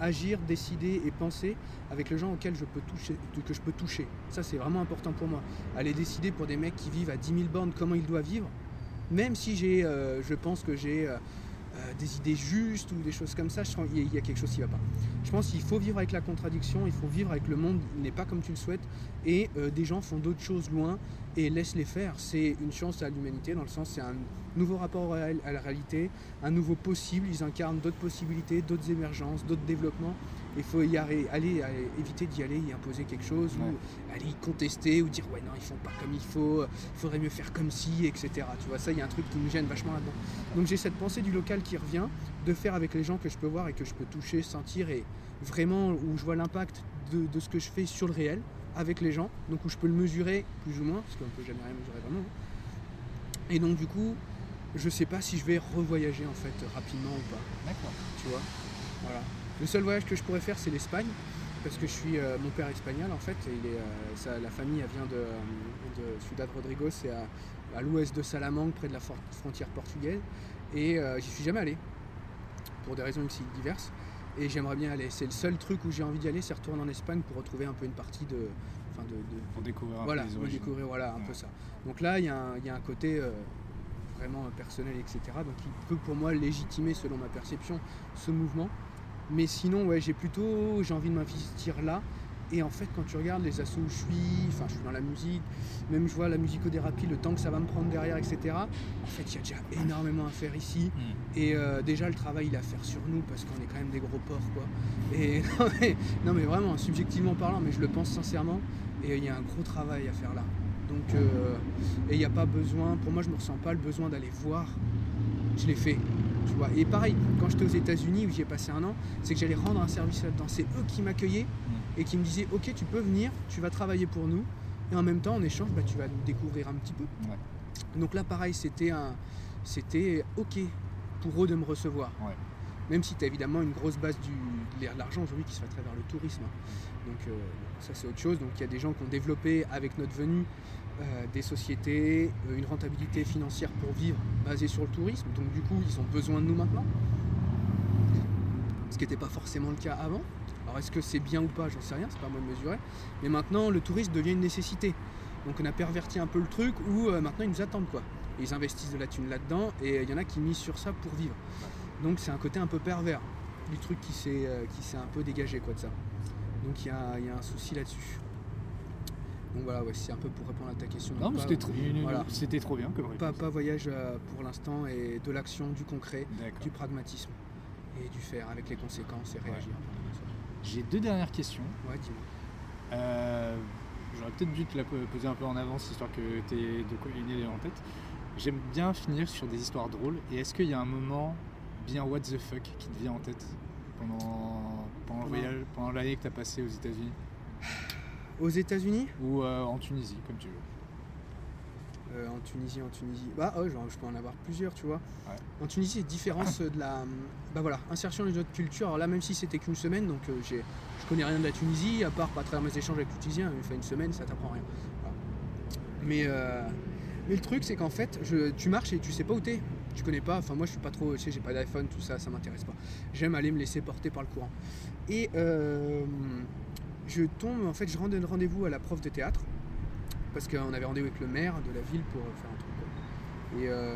Speaker 3: agir, décider et penser avec les gens auxquels je peux toucher, que je peux toucher. Ça, c'est vraiment important pour moi. Aller décider pour des mecs qui vivent à 10 000 bornes comment ils doivent vivre, même si j'ai, euh, je pense que j'ai euh, euh, des idées justes ou des choses comme ça, je sens qu'il y a- quelque chose qui va pas. Je pense qu'il faut vivre avec la contradiction, il faut vivre avec le monde, n'est pas comme tu le souhaites, et euh, des gens font d'autres choses loin et laisse-les faire. C'est une chance à l'humanité, dans le sens c'est un nouveau rapport à la réalité, un nouveau possible, ils incarnent d'autres possibilités, d'autres émergences, d'autres développements. Il faut y aller, aller, aller- éviter d'y aller y imposer quelque chose,
Speaker 1: Ouais.
Speaker 3: ou aller y contester, ou dire ouais non ils font pas comme il faut, il faudrait mieux faire comme si, etc. Tu vois, ça il y a un truc qui me gêne vachement là-dedans. Donc j'ai cette pensée du local qui revient, de faire avec les gens que je peux voir et que je peux toucher, sentir, et vraiment où je vois l'impact de, de ce que je fais sur le réel avec les gens, donc où je peux le mesurer plus ou moins, parce qu'on peut jamais rien mesurer vraiment. Et donc du coup, je sais pas si je vais revoyager en fait rapidement ou pas,
Speaker 1: D'accord.
Speaker 3: tu vois? Voilà. Le seul voyage que je pourrais faire c'est l'Espagne, parce que je suis euh, mon père espagnol en fait, et il est, euh, la famille elle vient de, euh, de Ciudad Rodrigo, c'est à, à l'ouest de Salamanque, près de la frontière portugaise, et euh, j'y suis jamais allé, pour des raisons aussi diverses, et j'aimerais bien aller. C'est le seul truc où j'ai envie d'y aller, c'est retourner en Espagne pour retrouver un peu une partie de, enfin de, de-
Speaker 1: Pour découvrir un
Speaker 3: voilà,
Speaker 1: peu les
Speaker 3: on
Speaker 1: origines.
Speaker 3: découvrir voilà, un
Speaker 1: Ouais.
Speaker 3: peu ça. Donc là, il y, a un- il y a un côté vraiment personnel, etc. Donc il peut pour moi légitimer, selon ma perception, ce mouvement. Mais sinon, ouais, j'ai plutôt j'ai envie de m'investir là Et en fait, quand tu regardes les assos où je suis, enfin, je suis dans la musique, même je vois la musicothérapie, le temps que ça va me prendre derrière, etc. En fait, il y a déjà énormément à faire ici.
Speaker 1: Mm.
Speaker 3: Et euh, déjà, le travail, il est à faire sur nous parce qu'on est quand même des gros porcs, quoi. Et *laughs* non mais, non, mais vraiment, subjectivement parlant, mais je le pense sincèrement. Et il y a un gros travail à faire là. Donc, euh, et il n'y a pas besoin, pour moi, je ne me ressens pas le besoin d'aller voir. Je l'ai fait. Tu vois. Et pareil, quand j'étais aux États-Unis où j'y ai passé un an, c'est que j'allais rendre un service là-dedans. C'est eux qui m'accueillaient et qui me disaient Ok, tu peux venir, tu vas travailler pour nous. Et en même temps, en échange, bah, tu vas nous découvrir un petit peu.
Speaker 1: Ouais.
Speaker 3: Donc là, pareil, c'était un, c'était ok pour eux de me recevoir.
Speaker 1: Ouais.
Speaker 3: Même si tu as évidemment une grosse base du, de l'argent aujourd'hui qui se fait à travers le tourisme. Donc euh, ça, c'est autre chose. Donc il y a des gens qui ont développé avec notre venue des sociétés, euh, une rentabilité financière pour vivre basée sur le tourisme. Donc du coup, ils ont besoin de nous maintenant. Ce qui n'était pas forcément le cas avant. Alors est-ce que c'est bien ou pas, j'en sais rien, c'est pas à moi de mesurer. Mais maintenant, le tourisme devient une nécessité. Donc on a perverti un peu le truc où euh, maintenant ils nous attendent quoi. Ils investissent de la thune là-dedans et il y en a qui misent sur ça pour vivre. Donc c'est un côté un peu pervers du truc qui s'est euh, un peu dégagé quoi de ça. Donc il y a, il y a un souci là-dessus. Donc voilà, ouais, c'est un peu pour répondre à ta question.
Speaker 1: Non, c'était trop,
Speaker 3: voilà.
Speaker 1: trop bien comme
Speaker 3: pas, pas voyage euh, pour l'instant et de l'action, du concret, du pragmatisme et du faire avec les conséquences et réagir.
Speaker 1: J'ai deux dernières questions.
Speaker 3: Ouais, dis-moi.
Speaker 1: Euh, J'aurais peut-être dû te la po- poser un peu en avance, histoire que tu aies de quoi une idée en tête. J'aime bien finir sur des histoires drôles. Et est-ce qu'il y a un moment bien what the fuck qui te vient en tête pendant, pendant le voyage, pendant l'année que tu as passé aux États-Unis?
Speaker 3: Aux États-Unis
Speaker 1: ou euh, en Tunisie, comme tu veux
Speaker 3: Euh, en Tunisie, en Tunisie. Bah, oh, genre, je peux en avoir plusieurs, tu vois.
Speaker 1: Ouais.
Speaker 3: En Tunisie, différence de la. Bah voilà, insertion dans une autre culture. Alors là, même si c'était qu'une semaine, donc euh, j'ai, je connais rien de la Tunisie, à part pas à travers mes échanges avec les Tunisiens, fait une semaine, ça t'apprend rien. Voilà. Mais, euh, mais le truc, c'est qu'en fait, je, tu marches et tu sais pas où t'es. Tu connais pas, enfin moi je suis pas trop, tu sais, j'ai pas d'iPhone, tout ça, ça m'intéresse pas. J'aime aller me laisser porter par le courant. Et euh, je tombe, en fait, je rends un rendez-vous à la prof de théâtre parce qu'on avait rendez-vous avec le maire de la ville pour faire un truc. Et euh,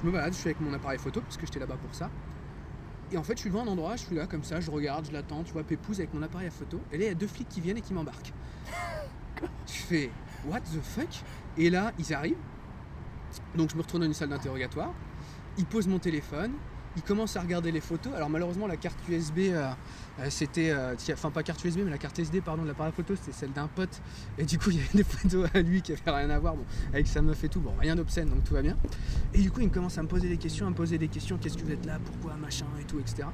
Speaker 3: je me balade, je suis avec mon appareil photo parce que j'étais là-bas pour ça. Et en fait, je suis devant un endroit, je suis là comme ça, je regarde, je l'attends, tu vois, Pépouze avec mon appareil photo. Et là, il y a deux flics qui viennent et qui m'embarquent. Je fais What the fuck? Et là, ils arrivent. Donc, je me retourne dans une salle d'interrogatoire. Ils posent mon téléphone. Ils commencent à regarder les photos. Alors, malheureusement, la carte USB, euh, euh, c'était. euh, Enfin, pas carte USB, mais la carte SD, pardon, de l'appareil photo, c'était celle d'un pote. Et du coup, *laughs* il y avait des photos à lui qui avaient rien à voir. Bon, avec sa meuf et tout. Bon, rien d'obscène, donc tout va bien. Et du coup, il me commence à me poser des questions, à me poser des questions. Qu'est-ce que vous êtes là? Pourquoi? Machin et tout, etc.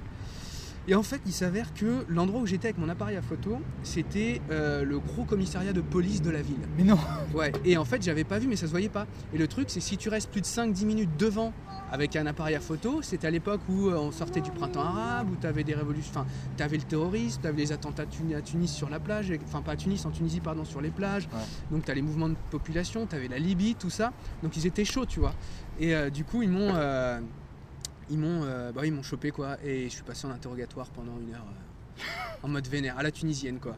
Speaker 3: Et en fait, il s'avère que l'endroit où j'étais avec mon appareil à photo, c'était euh, le gros commissariat de police de la ville.
Speaker 1: Mais non
Speaker 3: Ouais, et en fait, j'avais pas vu, mais ça se voyait pas. Et le truc, c'est si tu restes plus de 5-10 minutes devant avec un appareil à photo, c'était à l'époque où euh, on sortait du printemps arabe, où tu avais des révolutions, enfin, tu avais le terrorisme, tu avais les attentats à Tuni- à Tunis sur la plage, enfin, pas à Tunis, en Tunisie, pardon, sur les plages.
Speaker 1: Ouais.
Speaker 3: Donc, tu as les mouvements de population, tu avais la Libye, tout ça. Donc, ils étaient chauds, tu vois. Et euh, du coup, ils m'ont. euh, ils m'ont euh, bah, ils m'ont chopé quoi et je suis passé en interrogatoire pendant une heure en mode vénère à la tunisienne quoi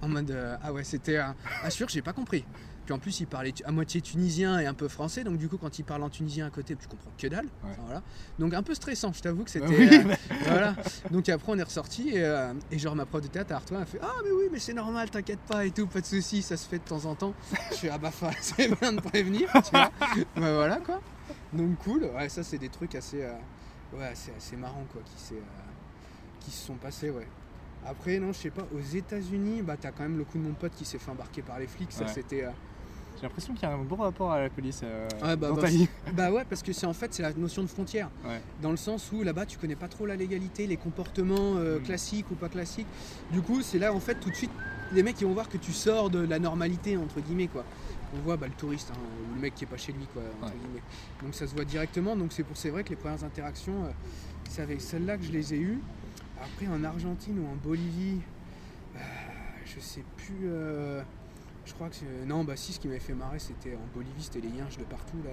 Speaker 3: en mode ah ouais c'était assure j'ai pas compris puis en plus il parlait à moitié tunisien et un peu français. Donc du coup quand il parle en tunisien à côté tu comprends que dalle.
Speaker 1: Ouais.
Speaker 3: Enfin, voilà. Donc un peu stressant je t'avoue que c'était
Speaker 1: oui,
Speaker 3: euh,
Speaker 1: bah- *laughs*
Speaker 3: voilà. Donc après on est ressorti et, euh, et genre ma prof de théâtre Artois a fait ah mais oui mais c'est normal t'inquiète pas et tout pas de soucis ça se fait de temps en temps je fais ah bah *laughs* c'est bien de prévenir tu vois bah voilà quoi. Donc cool. Ouais ça c'est des trucs assez euh, ouais c'est assez marrant quoi qui euh, qui se sont passés ouais. Après non je sais pas aux États-Unis bah t'as quand même le coup de mon pote qui s'est fait embarquer par les flics. Ça
Speaker 1: Ouais.
Speaker 3: c'était
Speaker 1: J'ai l'impression qu'il y a un bon rapport à la police euh,
Speaker 3: Ouais, bah,
Speaker 1: dans
Speaker 3: bah,
Speaker 1: ta vie. *laughs*
Speaker 3: bah ouais parce que c'est en fait c'est la notion de frontière
Speaker 1: Ouais.
Speaker 3: dans le sens où là-bas tu connais pas trop la légalité les comportements euh,
Speaker 1: Mm.
Speaker 3: classiques ou pas classiques du coup c'est là en fait tout de suite les mecs ils vont voir que tu sors de la normalité entre guillemets quoi on voit bah, le touriste hein, ou le mec qui est pas chez lui quoi entre
Speaker 1: Ouais.
Speaker 3: guillemets donc ça se voit directement donc c'est pour c'est vrai que les premières interactions euh, c'est avec celle-là que je les ai eues après en Argentine ou en Bolivie je sais plus je crois que c'est- non bah si ce qui m'avait fait marrer c'était en Bolivie c'était les yinches de partout là.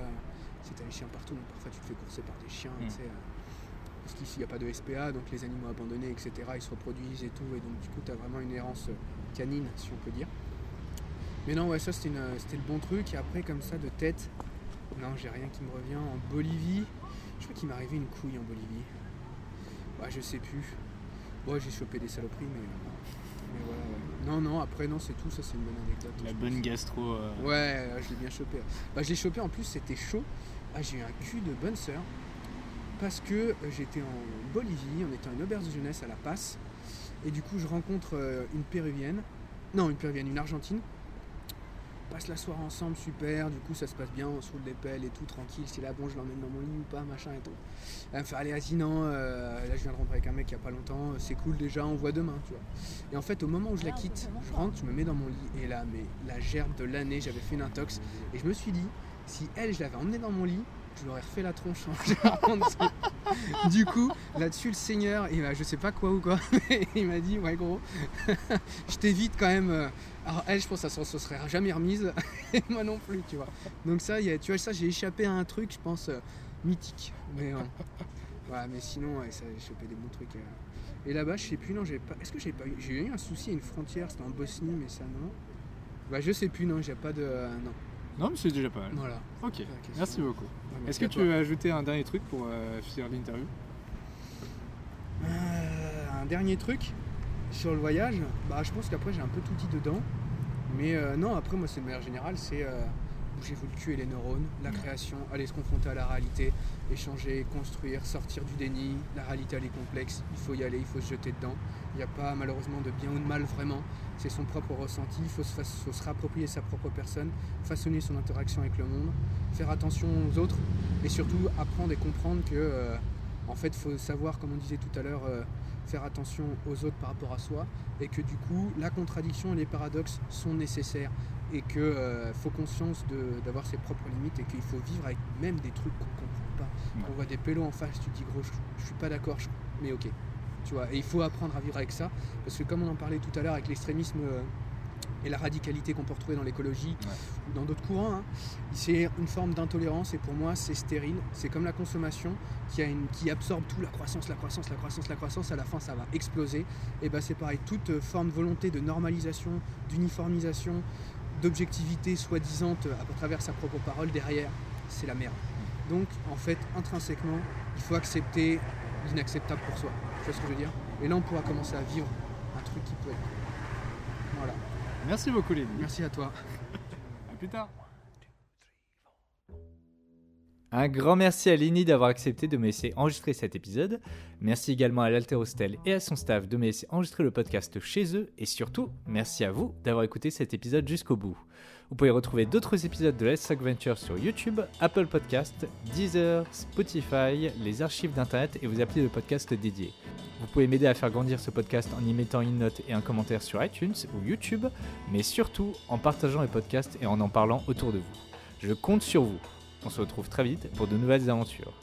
Speaker 3: C'était les chiens partout donc parfois tu te fais courser par des chiens
Speaker 1: Mm.
Speaker 3: tu sais euh, parce qu'ici il n'y a pas de SPA donc les animaux abandonnés etc ils se reproduisent et tout et donc du coup tu as vraiment une errance euh, canine si on peut dire. Mais non ouais ça c'était le bon truc et après comme ça de tête non j'ai rien qui me revient. En Bolivie je crois qu'il m'est arrivé une couille en Bolivie. Ouais je sais plus. Ouais j'ai chopé des saloperies mais, euh, mais voilà ouais. Non, non, après, non, c'est tout. Ça, c'est une bonne anecdote.
Speaker 2: La bonne
Speaker 3: pense.
Speaker 2: gastro. euh,
Speaker 3: Ouais, je l'ai bien chopé. Bah, je l'ai chopé en plus, c'était chaud. Ah, j'ai eu un cul de bonne sœur. Parce que euh, j'étais en Bolivie, on était en une auberge de jeunesse à La Passe. Et du coup, je rencontre euh, une péruvienne. Non, une péruvienne, une argentine. On passe la soirée ensemble, super. Du coup, ça se passe bien, on se roule des pelles et tout, tranquille. C'est là, bon, je l'emmène dans mon lit ou pas, machin et tout. Elle me fait, allez, vas-y, non. euh, là, je viens de rentrer avec un mec il y a pas longtemps. C'est cool déjà, on voit demain, tu vois. Et en fait, au moment où je la quitte, je rentre, je me mets dans mon lit. Et là, mais la gerbe de l'année, j'avais fait une intox. Et je me suis dit, si elle, je l'avais emmenée dans mon lit, je lui aurais refait la tronche. *laughs* dessous. du coup, là-dessus, le seigneur, il je sais pas quoi ou quoi, *laughs* il m'a dit, ouais, gros, *laughs* je t'évite quand même. euh, Alors, elle, je pense ça se serait jamais remise. Et moi non plus, tu vois. Donc, ça, tu vois, ça, j'ai échappé à un truc, je pense, euh, mythique. Mais, euh, ouais, mais sinon, ça, j'ai chopé des bons trucs. euh. Et là-bas, je sais plus, non, j'ai pas. Est-ce que j'ai pas eu. Eu un souci à une frontière, c'était en Bosnie, mais ça, non. Bah, je sais plus, non, j'ai pas de. non.
Speaker 2: Non, mais c'est déjà pas mal.
Speaker 3: Voilà.
Speaker 2: Ok, merci beaucoup. Est-ce que tu
Speaker 3: toi.
Speaker 2: veux ajouter un dernier truc pour euh, finir l'interview?
Speaker 3: Euh, un dernier truc sur le voyage, bah, je pense qu'après j'ai un peu tout dit dedans. Mais euh, non, après moi c'est de manière générale, c'est euh, bougez-vous le cul et les neurones, la création, aller se confronter à la réalité, échanger, construire, sortir du déni. La réalité elle est complexe, il faut y aller, il faut se jeter dedans. Il n'y a pas malheureusement de bien ou de mal vraiment, c'est son propre ressenti, il faut se, fa- faut se sa propre personne, façonner son interaction avec le monde, faire attention aux autres et surtout apprendre et comprendre que euh, en fait, il faut savoir, comme on disait tout à l'heure, euh, faire attention aux autres par rapport à soi, et que du coup, la contradiction et les paradoxes sont nécessaires, et qu'il faut conscience de- d'avoir ses propres limites, et qu'il faut vivre avec même des trucs qu'on comprend pas.
Speaker 2: Ouais.
Speaker 3: On voit des pélos en face, tu te dis gros, je, je suis pas d'accord, mais ok. Tu vois, et il faut apprendre à vivre avec ça, parce que comme on en parlait tout à l'heure avec l'extrémisme euh, et la radicalité qu'on peut retrouver dans l'écologie ou dans d'autres courants, hein, c'est une forme d'intolérance et pour moi c'est stérile. C'est comme la consommation qui, a une, qui absorbe tout, la croissance, la croissance, la croissance, la croissance, à la fin ça va exploser. Et ben c'est pareil, toute euh, forme de volonté de normalisation, d'uniformisation, d'objectivité soi-disant euh, à travers sa propre parole, derrière, c'est la merde. Donc en fait, intrinsèquement, il faut accepter l'inacceptable pour soi. Tu vois ce que je veux dire? Et là on pourra commencer à vivre un truc qui peut être.
Speaker 2: Merci beaucoup, Lévi.
Speaker 3: Merci à toi.
Speaker 2: À plus tard.
Speaker 1: Un grand merci à Lini d'avoir accepté de me laisser enregistrer cet épisode. Merci également à l'Alterostel et à son staff de me laisser enregistrer le podcast chez eux. Et surtout, merci à vous d'avoir écouté cet épisode jusqu'au bout. Vous pouvez retrouver d'autres épisodes de Let's Talk Venture sur YouTube, Apple Podcast, Deezer, Spotify, les archives d'internet et vos applis de podcast dédiés. Vous pouvez m'aider à faire grandir ce podcast en y mettant une note et un commentaire sur iTunes ou YouTube, mais surtout en partageant les podcasts et en en parlant autour de vous. Je compte sur vous. On se retrouve très vite pour de nouvelles aventures.